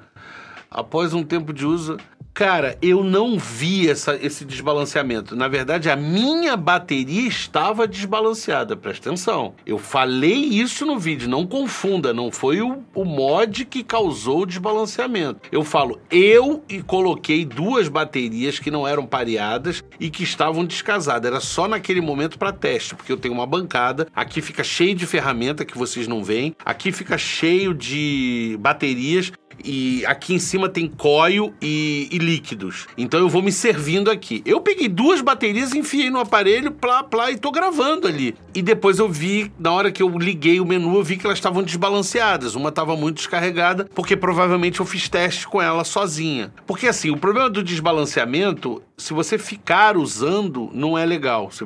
Após um tempo de uso, Cara, eu não vi essa, esse desbalanceamento. Na verdade, a minha bateria estava desbalanceada. Presta atenção. Eu falei isso no vídeo, não confunda. Não foi o, o mod que causou o desbalanceamento. Eu falo, eu e coloquei duas baterias que não eram pareadas e que estavam descasadas. Era só naquele momento para teste, porque eu tenho uma bancada. Aqui fica cheio de ferramenta que vocês não veem. Aqui fica cheio de baterias e aqui em cima tem coil e, e, líquidos. Então eu vou me servindo aqui. Eu peguei duas baterias, enfiei no aparelho, plá, plá, e tô gravando ali. E depois eu vi, na hora que eu liguei o menu, eu vi que elas estavam desbalanceadas. Uma estava muito descarregada, porque provavelmente eu fiz teste com ela sozinha. Porque assim, o problema do desbalanceamento, se você ficar usando, não é legal. Você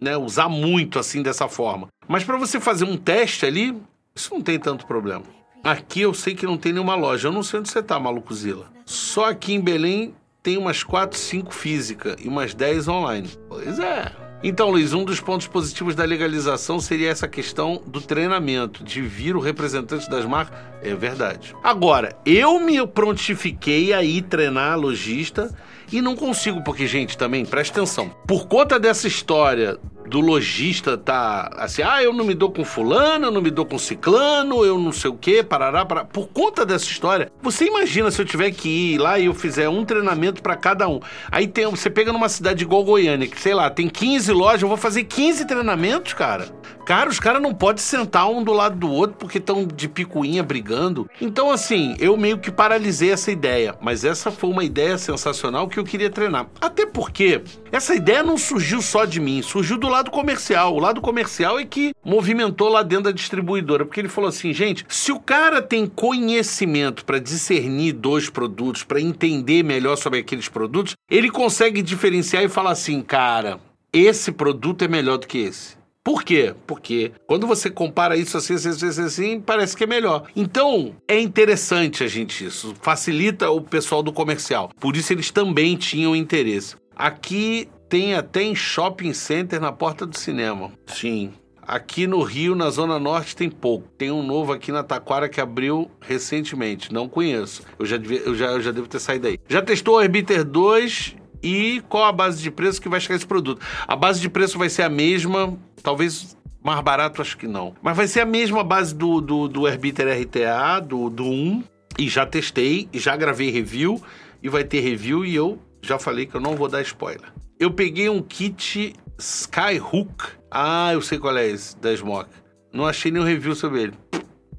né, usar muito assim dessa forma. Mas para você fazer um teste ali, isso não tem tanto problema. Aqui eu sei que não tem nenhuma loja. Eu não sei onde você tá, Malucozila. Só aqui em Belém tem umas 4, 5 física e umas 10 online. Pois é. Então, Luiz, um dos pontos positivos da legalização seria essa questão do treinamento, de vir o representante das marcas. É verdade. Agora, eu me prontifiquei a ir treinar lojista e não consigo, porque, gente, também, presta atenção. Por conta dessa história do lojista tá assim, ah, eu não me dou com fulano, eu não me dou com ciclano, eu não sei o quê, parará, parará. Por conta dessa história, você imagina se eu tiver que ir lá e eu fizer um treinamento para cada um. Aí tem, você pega numa cidade igual Goiânia, que sei lá, tem 15 lojas, eu vou fazer 15 treinamentos, cara. Cara, os caras não podem sentar um do lado do outro porque estão de picuinha brigando. Então, assim, eu meio que paralisei essa ideia. Mas essa foi uma ideia sensacional que eu queria treinar. Até porque essa ideia não surgiu só de mim, surgiu do lado comercial. O lado comercial é que movimentou lá dentro da distribuidora. Porque ele falou assim, gente, se o cara tem conhecimento para discernir dois produtos, para entender melhor sobre aqueles produtos, ele consegue diferenciar e falar assim, cara, esse produto é melhor do que esse. Por quê? Porque quando você compara isso assim, assim, assim, assim, parece que é melhor. Então, é interessante a gente isso. Facilita o pessoal do comercial. Por isso eles também tinham interesse. Aqui tem até em shopping center na porta do cinema. Sim. Aqui no Rio, na Zona Norte, tem pouco. Tem um novo aqui na Taquara que abriu recentemente. Não conheço. Eu já, devia, eu já, eu já devo ter saído daí. Já testou o Orbiter 2 e qual a base de preço que vai chegar esse produto. A base de preço vai ser a mesma, talvez mais barato, acho que não. Mas vai ser a mesma base do, do, do Herbiter RTA, do, do 1, e já testei, já gravei review, e vai ter review, e eu já falei que eu não vou dar spoiler. Eu peguei um kit Skyhook. Ah, eu sei qual é esse, da Smoke. Não achei nenhum review sobre ele.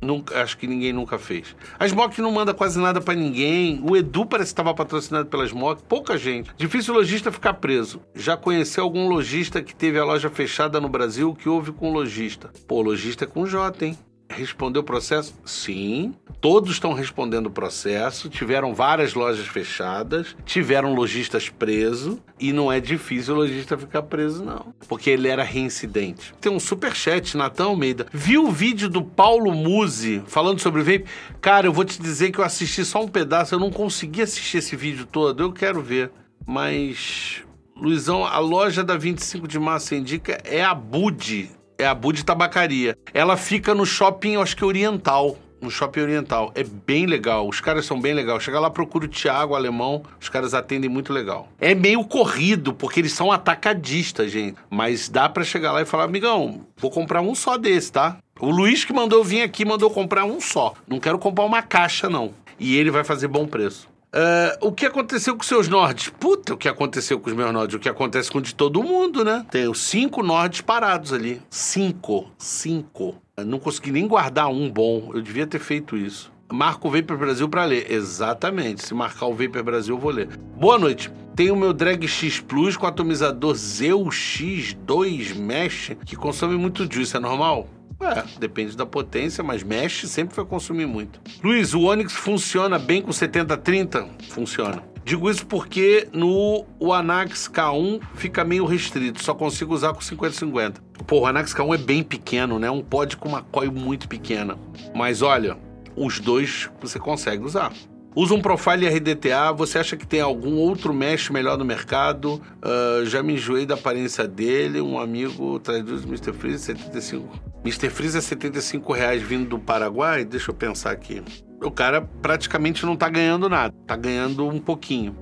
Nunca, acho que ninguém nunca fez. A Smoke não manda quase nada para ninguém. O Edu parece que estava patrocinado pela Smoke. Pouca gente. Difícil o lojista ficar preso. Já conheceu algum lojista que teve a loja fechada no Brasil? O que houve com o lojista? Pô, lojista é com J, hein? Respondeu o processo? Sim. Todos estão respondendo o processo. Tiveram várias lojas fechadas, tiveram lojistas presos e não é difícil o lojista ficar preso, não. Porque ele era reincidente. Tem um super chat, Natan Almeida. Viu o vídeo do Paulo Musi falando sobre vape? Cara, eu vou te dizer que eu assisti só um pedaço, eu não consegui assistir esse vídeo todo, eu quero ver. Mas Luizão, a loja da 25 de março indica é a Bud, é a Bud Tabacaria. Ela fica no shopping, acho que oriental. No shopping oriental. É bem legal. Os caras são bem legais. Chega lá, procura o Thiago alemão. Os caras atendem muito legal. É meio corrido, porque eles são atacadistas, gente. Mas dá para chegar lá e falar: amigão, vou comprar um só desse, tá? O Luiz que mandou vir aqui mandou comprar um só. Não quero comprar uma caixa, não. E ele vai fazer bom preço. Uh, o que aconteceu com seus nordes? Puta, o que aconteceu com os meus nordes? O que acontece com de todo mundo, né? Tenho cinco nordes parados ali. Cinco. Cinco. Eu não consegui nem guardar um bom. Eu devia ter feito isso. Marco o Vapor Brasil para ler. Exatamente. Se marcar o Vapor Brasil, eu vou ler. Boa noite. Tenho o meu Drag X Plus com atomizador Zeu X2 Mesh que consome muito juice. É normal? É, depende da potência, mas mexe sempre vai consumir muito. Luiz, o Onix funciona bem com 70-30? Funciona. Digo isso porque no o Anax K1 fica meio restrito, só consigo usar com 50-50. Pô, o Anax K1 é bem pequeno, né? Um pod com uma coil muito pequena. Mas olha, os dois você consegue usar. Usa um profile RDTA, você acha que tem algum outro mesh melhor no mercado? Uh, já me enjoei da aparência dele, um amigo traduz Mr. Freeze 75. Mr. Freeze é 75 reais vindo do Paraguai? Deixa eu pensar aqui. o cara praticamente não tá ganhando nada. Tá ganhando um pouquinho.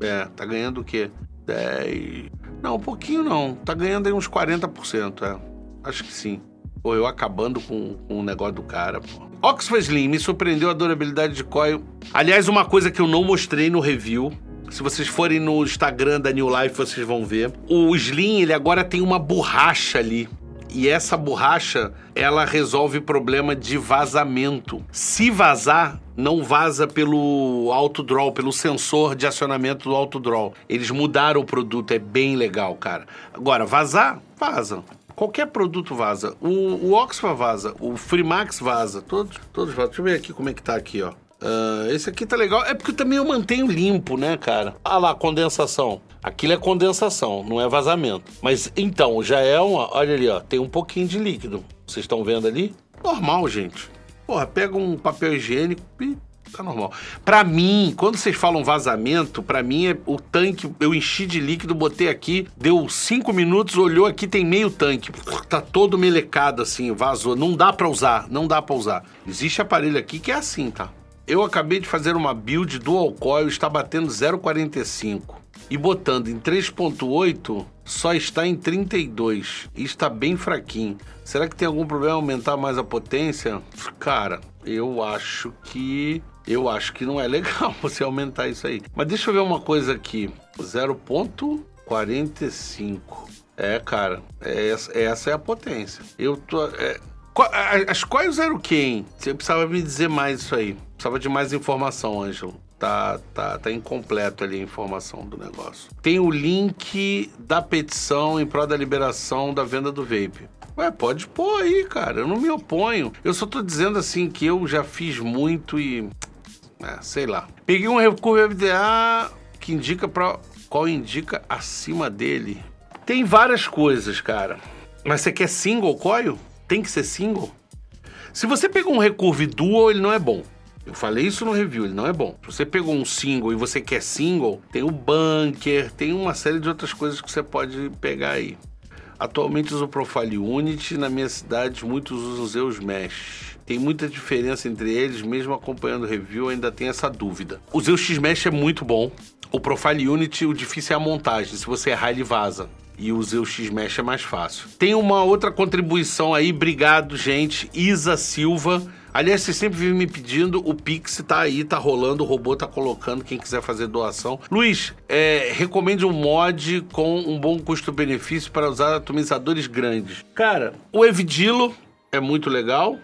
É, tá ganhando o quê? 10. Não, um pouquinho não. Tá ganhando aí uns 40%, é. Acho que sim. Pô, eu acabando com, com o negócio do cara, pô. Oxford Slim me surpreendeu a durabilidade de coil. Aliás, uma coisa que eu não mostrei no review. Se vocês forem no Instagram da New Life, vocês vão ver. O Slim, ele agora tem uma borracha ali. E essa borracha, ela resolve problema de vazamento. Se vazar, não vaza pelo auto draw, pelo sensor de acionamento do auto draw. Eles mudaram o produto, é bem legal, cara. Agora, vazar, vaza. Qualquer produto vaza. O, o Oxford vaza, o Freemax vaza, todos, todos vazam. Deixa eu ver aqui como é que tá aqui, ó. Uh, esse aqui tá legal. É porque também eu mantenho limpo, né, cara? Ah lá, condensação. Aquilo é condensação, não é vazamento. Mas então, já é uma. Olha ali, ó. Tem um pouquinho de líquido. Vocês estão vendo ali? Normal, gente. Porra, pega um papel higiênico e tá normal. Para mim, quando vocês falam vazamento, para mim é o tanque, eu enchi de líquido, botei aqui, deu cinco minutos, olhou aqui, tem meio tanque. Tá todo melecado assim, vazou. Não dá para usar, não dá para usar. Existe aparelho aqui que é assim, tá? Eu acabei de fazer uma build dual coil, está batendo 0,45 e botando em 3.8 só está em 32 e está bem fraquinho. Será que tem algum problema aumentar mais a potência? Cara, eu acho que eu acho que não é legal você aumentar isso aí. Mas deixa eu ver uma coisa aqui. 0.45. É, cara, é, essa é a potência. Eu tô. É, as quais eram quem? Você precisava me dizer mais isso aí. Precisava de mais informação, Ângelo. Tá, tá, tá incompleto ali a informação do negócio. Tem o link da petição em prol da liberação da venda do vape. Ué, pode pôr aí, cara. Eu não me oponho. Eu só tô dizendo assim que eu já fiz muito e. É, sei lá. Peguei um recurso FDA que indica para qual indica acima dele. Tem várias coisas, cara. Mas você quer single coil? Tem que ser single? Se você pegou um recurve dual, ele não é bom. Eu falei isso no review, ele não é bom. Se você pegou um single e você quer single, tem o bunker, tem uma série de outras coisas que você pode pegar aí. Atualmente uso Profile Unity, na minha cidade muitos usam Zeus Mesh. Tem muita diferença entre eles, mesmo acompanhando o review, ainda tem essa dúvida. O Zeus X-Mesh é muito bom. O Profile Unity, o difícil é a montagem. Se você errar, ele vaza e o Zeus X-Mesh é mais fácil. Tem uma outra contribuição aí, obrigado, gente. Isa Silva Aliás, vocês sempre vivem me pedindo, o Pix tá aí, tá rolando, o robô tá colocando, quem quiser fazer doação. Luiz, é, recomende um mod com um bom custo-benefício para usar atomizadores grandes. Cara, o Evidilo é muito legal.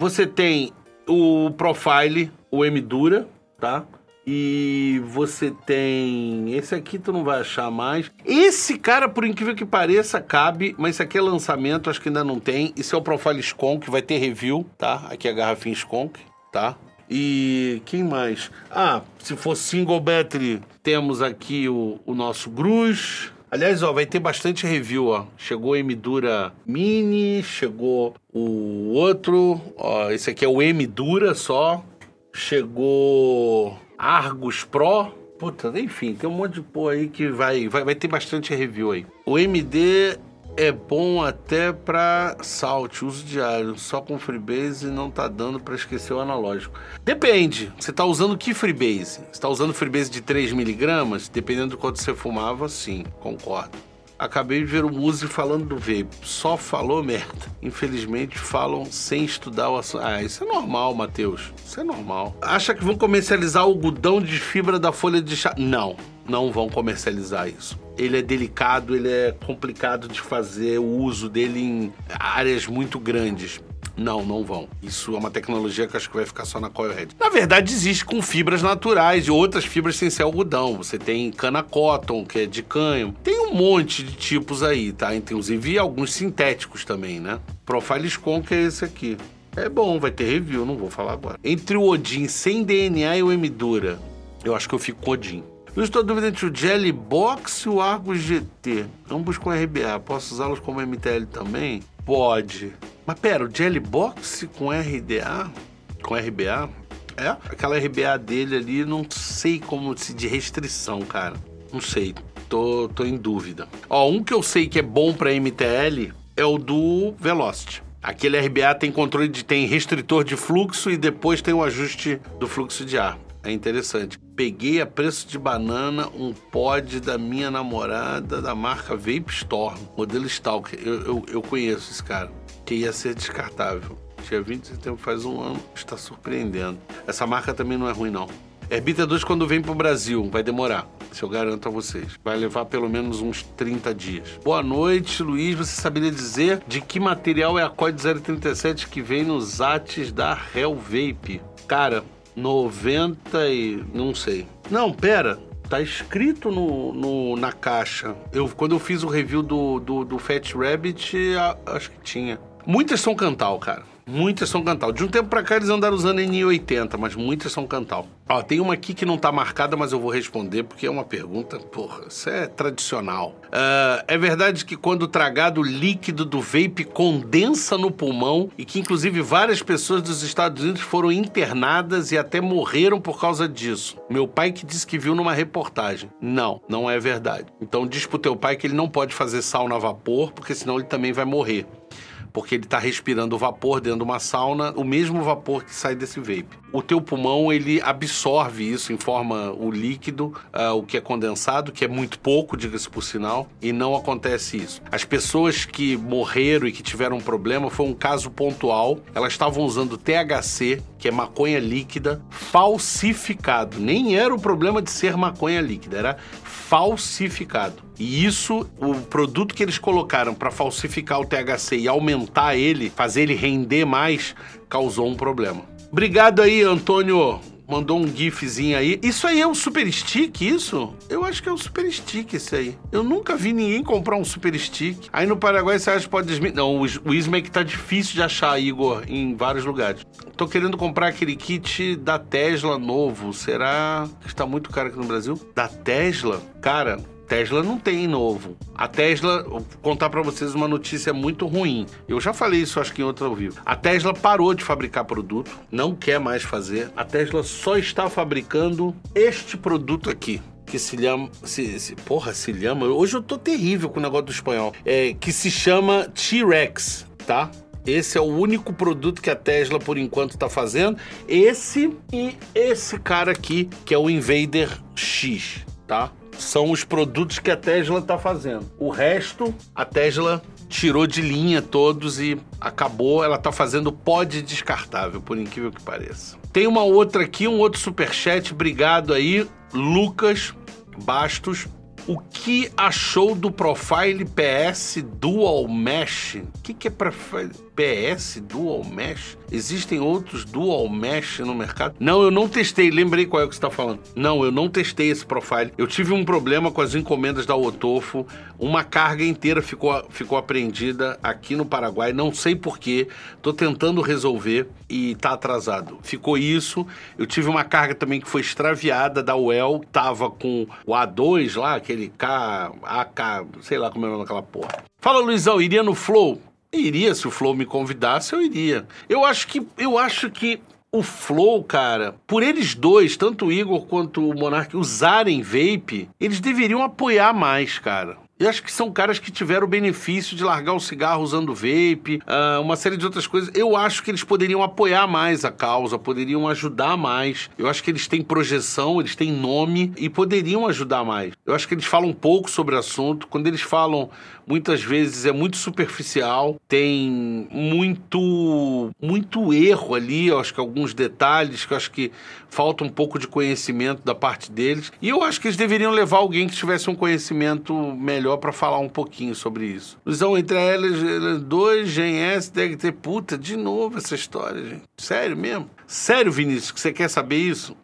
Você tem o Profile, o M-Dura, tá? E você tem. Esse aqui tu não vai achar mais. Esse cara, por incrível que pareça, cabe, mas esse aqui é lançamento, acho que ainda não tem. Esse é o Profile Skunk, vai ter review, tá? Aqui é a garrafinha Skunk, tá? E quem mais? Ah, se for single battery, temos aqui o, o nosso Gruz. Aliás, ó, vai ter bastante review, ó. Chegou o M-Dura Mini, chegou o outro, ó, esse aqui é o M-Dura só. Chegou Argus Pro. Puta, enfim, tem um monte de pô aí que vai, vai, vai ter bastante review aí. O MD é bom até para salt, uso diário, só com Freebase não tá dando para esquecer o analógico. Depende, você tá usando que Freebase? Você tá usando Freebase de 3 miligramas? Dependendo do quanto você fumava, sim, concordo. Acabei de ver o Muzi falando do vape. Só falou merda. Infelizmente falam sem estudar o assunto. Ah, isso é normal, Matheus. Isso é normal. Acha que vão comercializar o algodão de fibra da folha de chá? Não, não vão comercializar isso. Ele é delicado, ele é complicado de fazer o uso dele em áreas muito grandes. Não, não vão. Isso é uma tecnologia que acho que vai ficar só na Coilhead. Na verdade, existe com fibras naturais e outras fibras sem ser algodão. Você tem cana cotton, que é de canho. Tem um monte de tipos aí, tá? Inclusive alguns sintéticos também, né? Profile Scon, que é esse aqui. É bom, vai ter review, não vou falar agora. Entre o Odin sem DNA e o M-Dura, eu acho que eu fico com o Odin. Eu estou dúvida entre o Jelly Box e o Argus GT. Ambos com RBA. Posso usá-los como MTL também? Pode. Mas pera, o Jelly Box com RDA? Com RBA? É? Aquela RBA dele ali, não sei como se de restrição, cara. Não sei. Tô, tô em dúvida. Ó, um que eu sei que é bom para MTL é o do Velocity. Aquele RBA tem controle de tem restritor de fluxo e depois tem o ajuste do fluxo de ar. É interessante. Peguei a preço de banana um pod da minha namorada da marca Vape Storm, modelo Stalker. Eu, eu, eu conheço esse cara, que ia ser descartável. Tinha 20 de setembro, faz um ano, está surpreendendo. Essa marca também não é ruim, não. Herbita 2 quando vem pro Brasil, vai demorar. Isso eu garanto a vocês. Vai levar pelo menos uns 30 dias. Boa noite, Luiz. Você saberia dizer de que material é a COD 037 que vem nos ates da Hell Vape? Cara, 90 e. não sei. Não, pera. Tá escrito no, no, na caixa. Eu, quando eu fiz o review do, do, do Fat Rabbit, a, acho que tinha. Muitas são Cantal, cara. Muitas são Cantal. De um tempo pra cá eles andaram usando NI80, mas muitas são Cantal. Ó, tem uma aqui que não tá marcada, mas eu vou responder porque é uma pergunta, porra, isso é tradicional. Uh, é verdade que quando tragado o líquido do vape condensa no pulmão e que inclusive várias pessoas dos Estados Unidos foram internadas e até morreram por causa disso. Meu pai que disse que viu numa reportagem. Não, não é verdade. Então diz pro teu pai que ele não pode fazer sauna a vapor, porque senão ele também vai morrer porque ele está respirando vapor dentro de uma sauna, o mesmo vapor que sai desse vape. O teu pulmão ele absorve isso em forma o líquido, uh, o que é condensado, que é muito pouco, diga-se por sinal, e não acontece isso. As pessoas que morreram e que tiveram um problema foi um caso pontual. Elas estavam usando THC, que é maconha líquida, falsificado. Nem era o problema de ser maconha líquida, era falsificado. E isso, o produto que eles colocaram para falsificar o THC e aumentar ele, fazer ele render mais, causou um problema. Obrigado aí, Antônio. Mandou um gifzinho aí. Isso aí é um super stick, isso? Eu acho que é um super stick esse aí. Eu nunca vi ninguém comprar um super stick. Aí no Paraguai você acha que pode... Não, o Ismac tá difícil de achar, Igor, em vários lugares. Tô querendo comprar aquele kit da Tesla novo. Será que está muito caro aqui no Brasil? Da Tesla? Cara, Tesla não tem novo. A Tesla, vou contar para vocês uma notícia muito ruim. Eu já falei isso, acho que em outro ao vivo. A Tesla parou de fabricar produto, não quer mais fazer. A Tesla só está fabricando este produto aqui que se chama. Se, se, porra, se chama. Hoje eu tô terrível com o negócio do espanhol. É, que se chama T-Rex, tá? Esse é o único produto que a Tesla, por enquanto, está fazendo. Esse e esse cara aqui, que é o Invader X, tá? São os produtos que a Tesla está fazendo. O resto, a Tesla tirou de linha todos e acabou. Ela está fazendo pod descartável, por incrível que pareça. Tem uma outra aqui, um outro superchat. Obrigado aí, Lucas Bastos. O que achou do Profile PS Dual Mesh? O que, que é Profile PS Dual Mesh? Existem outros Dual Mesh no mercado? Não, eu não testei. Lembrei qual é o que você está falando. Não, eu não testei esse profile. Eu tive um problema com as encomendas da Otofo. Uma carga inteira ficou, ficou apreendida aqui no Paraguai. Não sei porquê. Tô tentando resolver e tá atrasado. Ficou isso. Eu tive uma carga também que foi extraviada da UEL. Tava com o A2 lá, aquele K, AK, sei lá como é o nome daquela porra. Fala, Luizão, iria no Flow? Iria, se o Flow me convidasse, eu iria. Eu acho que. Eu acho que o Flow, cara, por eles dois, tanto o Igor quanto o Monark, usarem vape, eles deveriam apoiar mais, cara. Eu acho que são caras que tiveram o benefício de largar o cigarro usando vape, uh, uma série de outras coisas. Eu acho que eles poderiam apoiar mais a causa, poderiam ajudar mais. Eu acho que eles têm projeção, eles têm nome e poderiam ajudar mais. Eu acho que eles falam um pouco sobre o assunto. Quando eles falam, muitas vezes é muito superficial, tem muito muito erro ali, eu acho que alguns detalhes que eu acho que falta um pouco de conhecimento da parte deles. E eu acho que eles deveriam levar alguém que tivesse um conhecimento melhor para falar um pouquinho sobre isso. Luizão, entre elas, dois Gen S ter puta de novo essa história, gente. Sério mesmo? Sério, Vinícius, que você quer saber isso?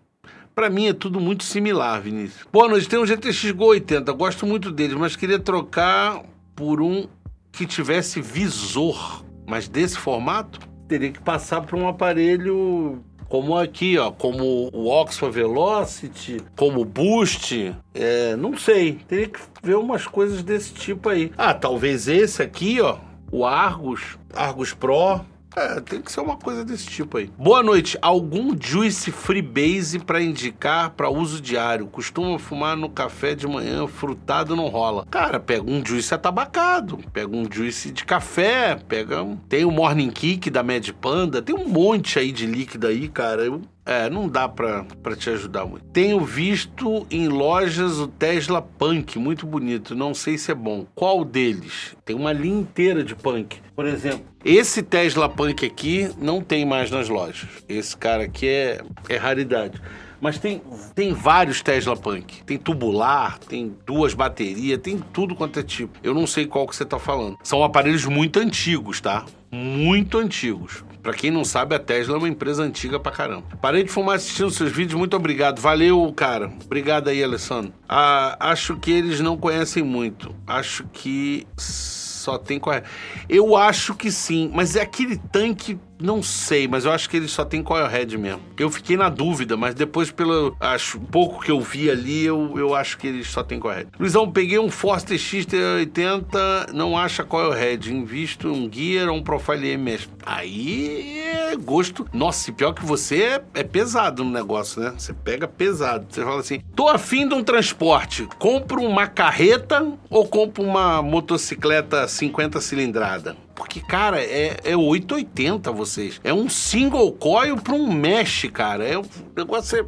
Para mim é tudo muito similar, Vinícius. Boa noite, tem um GTX Go 80, gosto muito dele, mas queria trocar por um que tivesse visor, mas desse formato, teria que passar para um aparelho como aqui, ó, como o Oxford Velocity, como o Boost, é, não sei, teria que ver umas coisas desse tipo aí. Ah, talvez esse aqui, ó, o Argus, Argus Pro, É, tem que ser uma coisa desse tipo aí. Boa noite. Algum Juice Freebase para indicar para uso diário? Costuma fumar no café de manhã, frutado não rola. Cara, pega um Juice atabacado, pega um Juice de café, pega um... Tem o Morning Kick da Mad Panda, tem um monte aí de líquido aí, cara. Eu é, não dá pra te ajudar muito. Tenho visto em lojas o Tesla Punk, muito bonito. Não sei se é bom. Qual deles? Tem uma linha inteira de Punk. Por exemplo, esse Tesla Punk aqui não tem mais nas lojas. Esse cara aqui é, é raridade. Mas tem, tem vários Tesla Punk. Tem tubular, tem duas baterias, tem tudo quanto é tipo. Eu não sei qual que você tá falando. São aparelhos muito antigos, tá? Muito antigos. Pra quem não sabe, a Tesla é uma empresa antiga pra caramba. Parei de fumar assistindo seus vídeos, muito obrigado. Valeu, cara. Obrigado aí, Alessandro. Ah, acho que eles não conhecem muito. Acho que só tem coil. Eu acho que sim, mas é aquele tanque, não sei, mas eu acho que ele só tem coilhead mesmo. Eu fiquei na dúvida, mas depois, pelo acho, pouco que eu vi ali, eu, eu acho que ele só tem coilhead. Luizão, peguei um Force X80, não acha coilhead. Invisto um Gear ou um Profile MS. Aí é gosto. Nossa, pior que você é, é pesado no negócio, né? Você pega pesado. Você fala assim: tô afim de um transporte. Compro uma carreta ou compro uma motocicleta 50 cilindrada? Porque, cara, é, é 880 vocês. É um single coil pra um mesh, cara. É, o negócio é.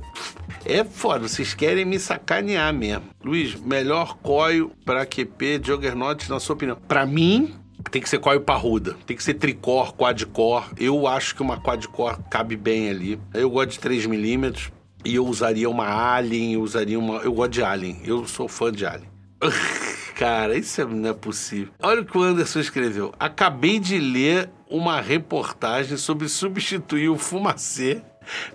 É foda, vocês querem me sacanear mesmo. Luiz, melhor coil para QP Juggernaut, na sua opinião? Para mim, tem que ser coil parruda. Tem que ser tricor, quadcore. Eu acho que uma quadcore cabe bem ali. Eu gosto de 3mm e eu usaria uma Alien, eu usaria uma... Eu gosto de Alien. Eu sou fã de Alien. Cara, isso não é possível. Olha o que o Anderson escreveu. Acabei de ler uma reportagem sobre substituir o fumacê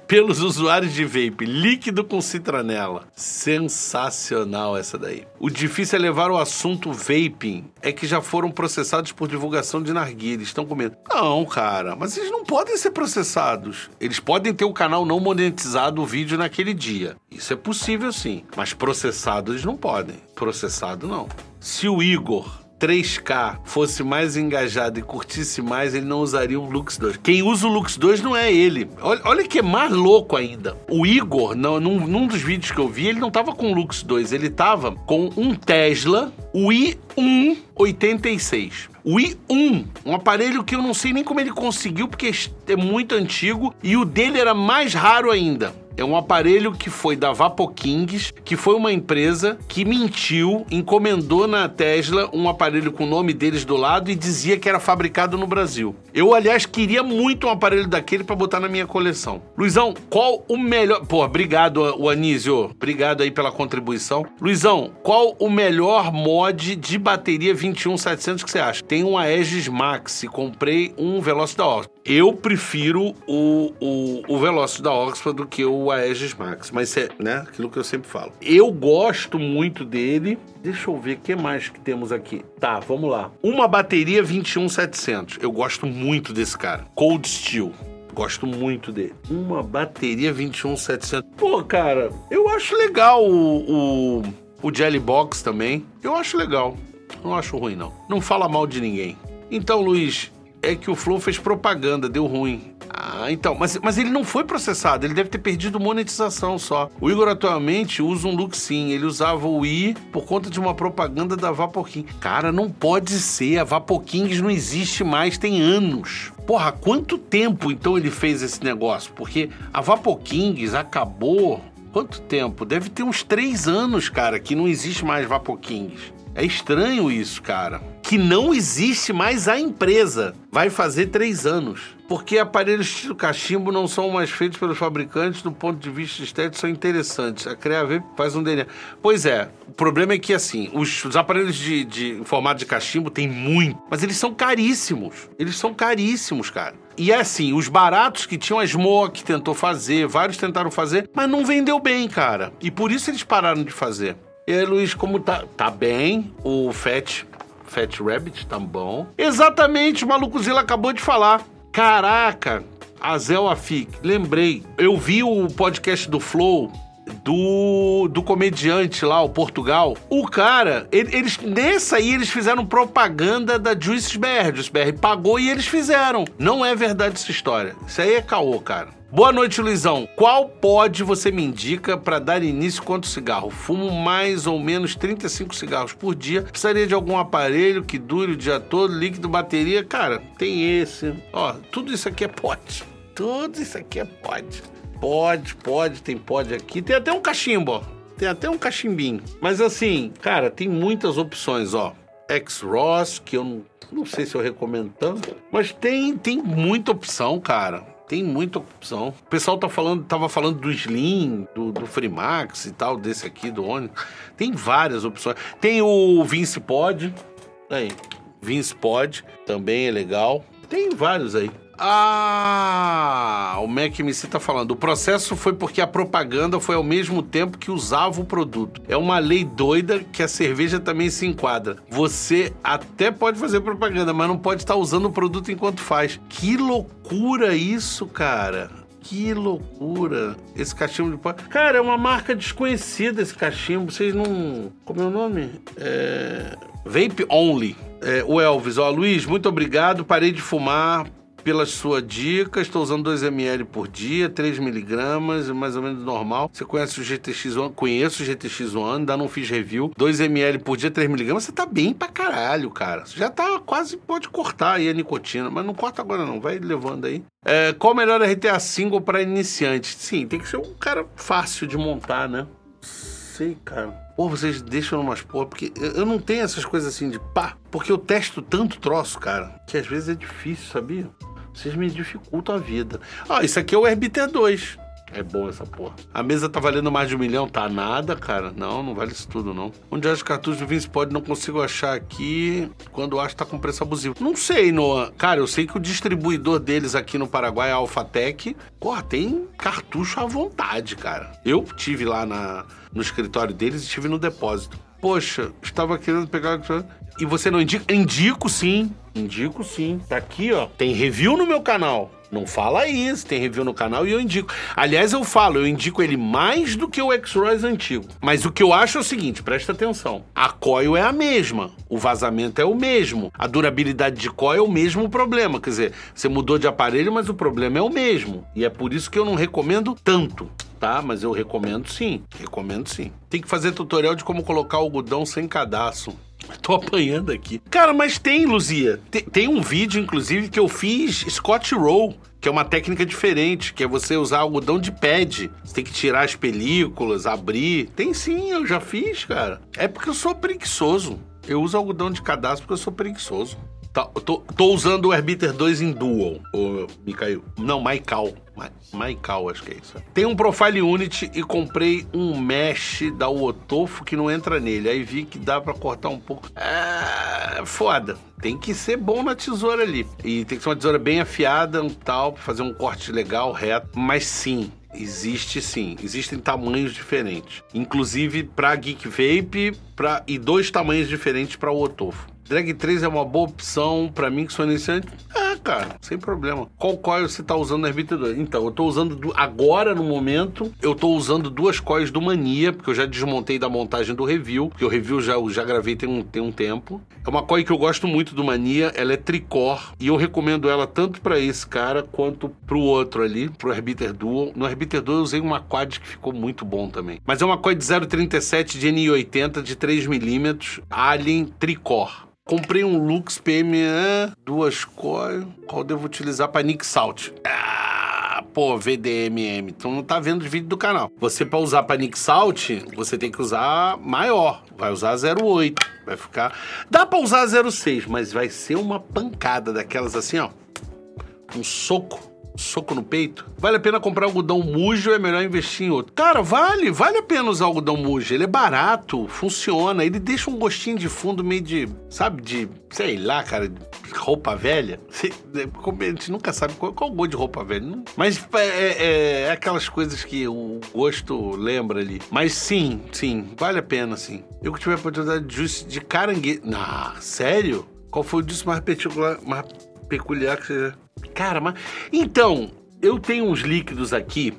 pelos usuários de vape, líquido com citronela. Sensacional essa daí. O difícil é levar o assunto vaping, é que já foram processados por divulgação de narguilha, estão com medo. Não, cara, mas eles não podem ser processados. Eles podem ter o canal não monetizado o vídeo naquele dia. Isso é possível sim, mas processados eles não podem. Processado não. Se o Igor 3K fosse mais engajado e curtisse mais, ele não usaria o Lux 2. Quem usa o Lux 2 não é ele. Olha, olha que é mais louco ainda. O Igor, não, num, num dos vídeos que eu vi, ele não tava com o Lux 2, ele tava com um Tesla, o i1 86. O i1, um aparelho que eu não sei nem como ele conseguiu, porque é muito antigo, e o dele era mais raro ainda. É um aparelho que foi da Vapokings, que foi uma empresa que mentiu, encomendou na Tesla um aparelho com o nome deles do lado e dizia que era fabricado no Brasil. Eu, aliás, queria muito um aparelho daquele para botar na minha coleção. Luizão, qual o melhor. Pô, obrigado, o Anísio. Obrigado aí pela contribuição. Luizão, qual o melhor mod de bateria 21700 que você acha? Tem um Aegis Max, comprei um Veloci da Oxford. Eu prefiro o, o, o Veloci da Oxford do que o Aegis Max, mas é né, aquilo que eu sempre falo. Eu gosto muito dele. Deixa eu ver o que mais que temos aqui. Tá, vamos lá. Uma bateria 21700. Eu gosto muito desse cara. Cold Steel. Gosto muito dele. Uma bateria 21700. Pô, cara, eu acho legal o, o, o Jelly Box também. Eu acho legal. Não acho ruim, não. Não fala mal de ninguém. Então, Luiz, é que o Flow fez propaganda, deu ruim. Ah, então, mas, mas ele não foi processado, ele deve ter perdido monetização só. O Igor atualmente usa um Luxin, ele usava o i por conta de uma propaganda da Vapoking. Cara, não pode ser, a Vapokings não existe mais, tem anos. Porra, quanto tempo então ele fez esse negócio? Porque a Vapokings acabou. Quanto tempo? Deve ter uns três anos, cara, que não existe mais Vapokings. É estranho isso, cara. Que não existe mais a empresa. Vai fazer três anos. Porque aparelhos estilo cachimbo não são mais feitos pelos fabricantes do ponto de vista estético, são interessantes. A Creave faz um DNA. Pois é, o problema é que assim, os, os aparelhos de, de formato de cachimbo tem muito, mas eles são caríssimos. Eles são caríssimos, cara. E é assim, os baratos que tinham a Smoke tentou fazer, vários tentaram fazer, mas não vendeu bem, cara. E por isso eles pararam de fazer. E aí, Luiz, como tá? Tá bem. O Fat, Fat Rabbit tá bom. Exatamente, o Malucozilla acabou de falar. Caraca, a Zel Afik, lembrei. Eu vi o podcast do Flow do, do comediante lá, o Portugal. O cara, ele- eles nessa aí eles fizeram propaganda da Juice BR. Juice BR pagou e eles fizeram. Não é verdade essa história. Isso aí é caô, cara. Boa noite, Luizão. Qual pod você me indica para dar início contra o cigarro? Fumo mais ou menos 35 cigarros por dia. Precisaria de algum aparelho que dure o dia todo, líquido, bateria. Cara, tem esse. Ó, tudo isso aqui é pod. Tudo isso aqui é pod. Pode, pode, tem pod aqui. Tem até um cachimbo, ó. Tem até um cachimbinho. Mas assim, cara, tem muitas opções, ó. X-Ross, que eu não, não sei se eu recomendo tanto, mas tem, tem muita opção, cara. Tem muita opção. O pessoal tá falando, tava falando do Slim, do, do Freemax e tal, desse aqui, do Onix. Tem várias opções. Tem o Vince Pod. Aí, Vince Pod, também é legal. Tem vários aí. Ah, o Mac MC tá falando. O processo foi porque a propaganda foi ao mesmo tempo que usava o produto. É uma lei doida que a cerveja também se enquadra. Você até pode fazer propaganda, mas não pode estar usando o produto enquanto faz. Que loucura isso, cara. Que loucura. Esse cachimbo de pó. Cara, é uma marca desconhecida esse cachimbo. Vocês não. Como é o nome? É. Vape Only. É, o Elvis, ó, Luiz, muito obrigado. Parei de fumar pela sua dica. Estou usando 2ml por dia, 3mg, mais ou menos normal. Você conhece o GTX One? Conheço o GTX One, ainda não fiz review. 2ml por dia, 3mg. Você tá bem pra caralho, cara. Você já tá quase, pode cortar aí a nicotina, mas não corta agora não, vai levando aí. É, qual o melhor RTA single para iniciante? Sim, tem que ser um cara fácil de montar, né? Sei, cara. Pô, vocês deixam umas porra, porque eu não tenho essas coisas assim de pá, porque eu testo tanto troço, cara, que às vezes é difícil, sabia? Vocês me dificultam a vida. Ah, isso aqui é o RBT2. É bom essa porra. A mesa tá valendo mais de um milhão? Tá nada, cara. Não, não vale isso tudo, não. Onde acha cartuchos do Vince Pod não consigo achar aqui quando acho tá com preço abusivo. Não sei, Noah. Cara, eu sei que o distribuidor deles aqui no Paraguai é a Alphatec. Porra, tem cartucho à vontade, cara. Eu tive lá na, no escritório deles e tive no depósito. Poxa, estava querendo pegar. E você não indica? Indico sim. Indico sim. Tá aqui, ó. Tem review no meu canal. Não fala isso, tem review no canal e eu indico. Aliás, eu falo, eu indico ele mais do que o X-Royce antigo. Mas o que eu acho é o seguinte, presta atenção. A coil é a mesma, o vazamento é o mesmo, a durabilidade de coil é o mesmo problema. Quer dizer, você mudou de aparelho, mas o problema é o mesmo. E é por isso que eu não recomendo tanto tá? Mas eu recomendo sim. Recomendo sim. Tem que fazer tutorial de como colocar algodão sem cadastro. Tô apanhando aqui. Cara, mas tem, Luzia. Tem, tem um vídeo, inclusive, que eu fiz Scott Roll, que é uma técnica diferente, que é você usar algodão de pad. Você tem que tirar as películas, abrir. Tem sim, eu já fiz, cara. É porque eu sou preguiçoso. Eu uso algodão de cadastro porque eu sou preguiçoso. Tá, tô, tô usando o Herbiter 2 em Dual, ô Mikael. Não, Maikal. Maikal, acho que é isso. Tem um Profile Unity e comprei um mesh da Otofo que não entra nele. Aí vi que dá pra cortar um pouco. É foda. Tem que ser bom na tesoura ali. E tem que ser uma tesoura bem afiada, um tal, pra fazer um corte legal, reto. Mas sim, Existe sim, existem tamanhos diferentes. Inclusive para Geek Vape pra, e dois tamanhos diferentes para Otofo. Drag 3 é uma boa opção para mim que sou iniciante? É, cara, sem problema. Qual coil você tá usando no Herbiter 2? Então, eu tô usando agora no momento, eu tô usando duas coils do Mania, porque eu já desmontei da montagem do review, porque o review já, já gravei tem um, tem um tempo. É uma coil que eu gosto muito do Mania, ela é tricor e eu recomendo ela tanto para esse cara quanto pro outro ali, pro Herbiter Dual. No Herbiter Dual eu usei uma quad que ficou muito bom também. Mas é uma coil de 0,37 de NI80 de 3mm, Alien Tricor. Comprei um Lux PME, duas coil. Qual devo utilizar para Nick Salt? Ah, pô, VDMM. Tu não tá vendo os vídeos do canal. Você, para usar para Nick Salt, você tem que usar maior. Vai usar 0,8. Vai ficar. Dá para usar 0,6, mas vai ser uma pancada daquelas assim, ó. Um soco. Soco no peito. Vale a pena comprar algodão mujo ou é melhor investir em outro? Cara, vale. Vale a pena usar algodão mujo. Ele é barato, funciona. Ele deixa um gostinho de fundo meio de, sabe, de, sei lá, cara, roupa velha. Sei- A gente nunca sabe qual, qual o gosto de roupa velha. Não- Mas é, é- é aquelas coisas que o gosto lembra ali. Mas sim, sim, vale a pena, sim. Eu que tive a oportunidade de juice de caranguejo. Ah, sério? Qual foi o juice mais particular, mais peculiar que você já... Cara, mas... Então, eu tenho uns líquidos aqui.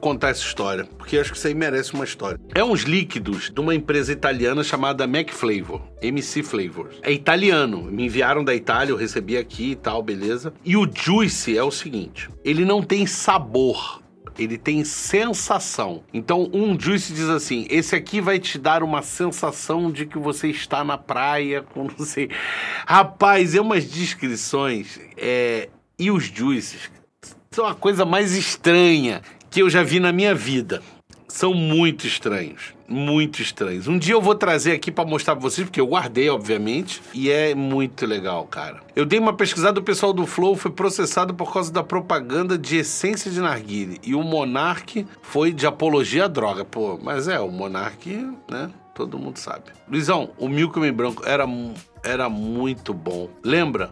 contar essa história, porque acho que isso aí merece uma história. É uns líquidos de uma empresa italiana chamada Mac Flavor, MC Flavors. É italiano, me enviaram da Itália, eu recebi aqui e tal, beleza. E o Juice é o seguinte, ele não tem sabor, ele tem sensação. Então, um juice diz assim: esse aqui vai te dar uma sensação de que você está na praia com não sei. Rapaz, é umas descrições. É... E os juices são a coisa mais estranha que eu já vi na minha vida. São muito estranhos, muito estranhos. Um dia eu vou trazer aqui para mostrar para vocês, porque eu guardei, obviamente, e é muito legal, cara. Eu dei uma pesquisada, o pessoal do Flow foi processado por causa da propaganda de essência de narguile. E o Monark foi de apologia à droga. Pô, mas é, o Monark, né? Todo mundo sabe. Luizão, o Milkman Branco era, era muito bom. Lembra?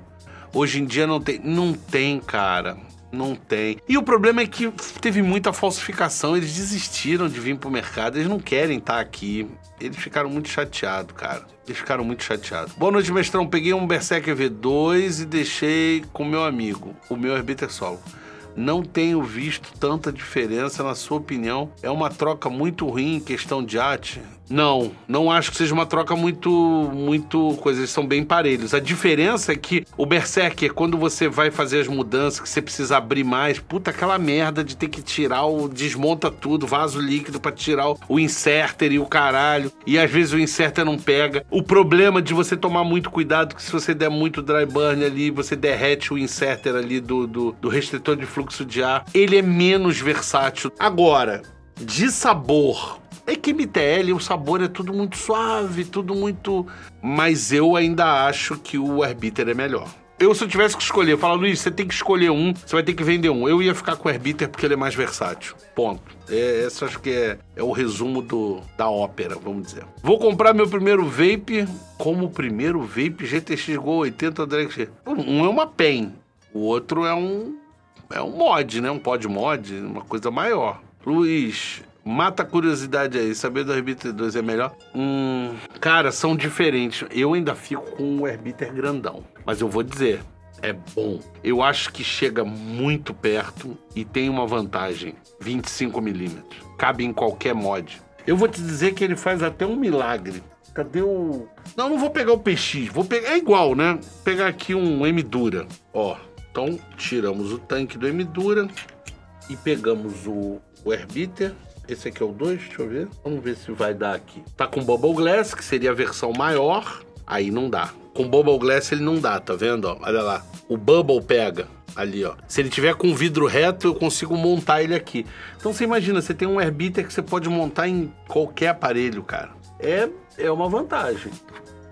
Hoje em dia não tem. Não tem, cara. Não tem. E o problema é que teve muita falsificação, eles desistiram de vir pro mercado, eles não querem estar tá aqui. Eles ficaram muito chateados, cara. Eles ficaram muito chateados. Boa noite, mestrão. Peguei um Berserker V2 e deixei com meu amigo, o meu Herbiter Solo. Não tenho visto tanta diferença, na sua opinião. É uma troca muito ruim em questão de arte? Não, não acho que seja uma troca muito, muito coisa. Eles são bem parelhos. A diferença é que o Berserker, quando você vai fazer as mudanças, que você precisa abrir mais, puta, aquela merda de ter que tirar o. desmonta tudo, vaso líquido para tirar o inserter e o caralho. E às vezes o inserter não pega. O problema de você tomar muito cuidado, que se você der muito dry burn ali, você derrete o inserter ali do, do, do restritor de fluxo de ar. Ele é menos versátil. Agora, de sabor é que MTL, o sabor é tudo muito suave, tudo muito. Mas eu ainda acho que o Arbiter é melhor. Eu, se eu tivesse que escolher, falo, Luiz, você tem que escolher um, você vai ter que vender um. Eu ia ficar com o Arbiter porque ele é mais versátil. Ponto. É, esse acho que é, é o resumo do, da ópera, vamos dizer. Vou comprar meu primeiro vape como primeiro vape GTX Go 80 Drag Um é uma PEN, o outro é um. É um mod, né? Um pod mod, uma coisa maior. Luiz, Mata a curiosidade aí, saber do Herbiter 2 é melhor? Hum, cara, são diferentes. Eu ainda fico com o Herbiter grandão. Mas eu vou dizer, é bom. Eu acho que chega muito perto e tem uma vantagem: 25 milímetros. Cabe em qualquer mod. Eu vou te dizer que ele faz até um milagre. Cadê o. Não, não vou pegar o PX, vou pegar. É igual, né? Vou pegar aqui um M Dura. Ó. Então, tiramos o tanque do M Dura e pegamos o, o esse aqui é o 2, deixa eu ver. Vamos ver se vai dar aqui. Tá com Bubble Glass, que seria a versão maior. Aí não dá. Com Bubble Glass ele não dá, tá vendo? Ó, olha lá. O Bubble pega ali, ó. Se ele tiver com vidro reto, eu consigo montar ele aqui. Então você imagina, você tem um Airbiter que você pode montar em qualquer aparelho, cara. É, é uma vantagem.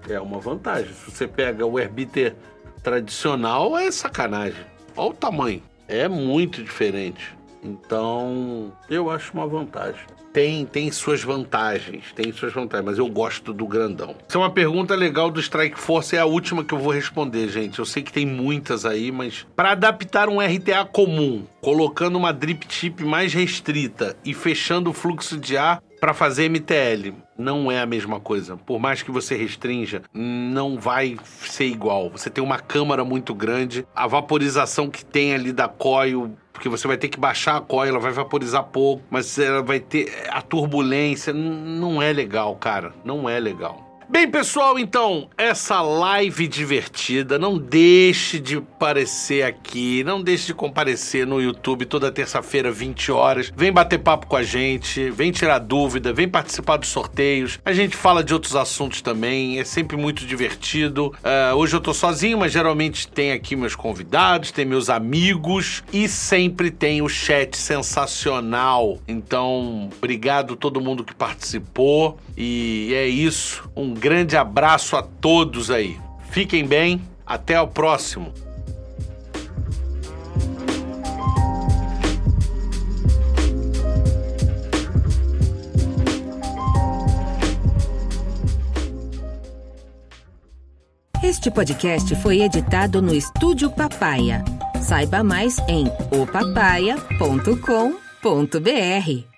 É uma vantagem. Se você pega o Airbiter tradicional, é sacanagem. Olha o tamanho. É muito diferente. Então, eu acho uma vantagem. Tem, tem suas vantagens, tem suas vantagens, mas eu gosto do grandão. Isso é uma pergunta legal do Strike Force, é a última que eu vou responder, gente. Eu sei que tem muitas aí, mas para adaptar um RTA comum, colocando uma drip tip mais restrita e fechando o fluxo de ar para fazer MTL, não é a mesma coisa. Por mais que você restrinja, não vai ser igual. Você tem uma câmara muito grande, a vaporização que tem ali da coil porque você vai ter que baixar a coil, ela vai vaporizar pouco, mas ela vai ter a turbulência, não é legal, cara, não é legal. Bem, pessoal, então, essa live divertida, não deixe de aparecer aqui, não deixe de comparecer no YouTube toda terça-feira, 20 horas. Vem bater papo com a gente, vem tirar dúvida, vem participar dos sorteios. A gente fala de outros assuntos também, é sempre muito divertido. Uh, hoje eu tô sozinho, mas geralmente tem aqui meus convidados, tem meus amigos e sempre tem o chat sensacional. Então, obrigado todo mundo que participou e é isso. Um grande abraço a todos aí. Fiquem bem, até o próximo. Este podcast foi editado no Estúdio Papaya. Saiba mais em opapaya.com.br.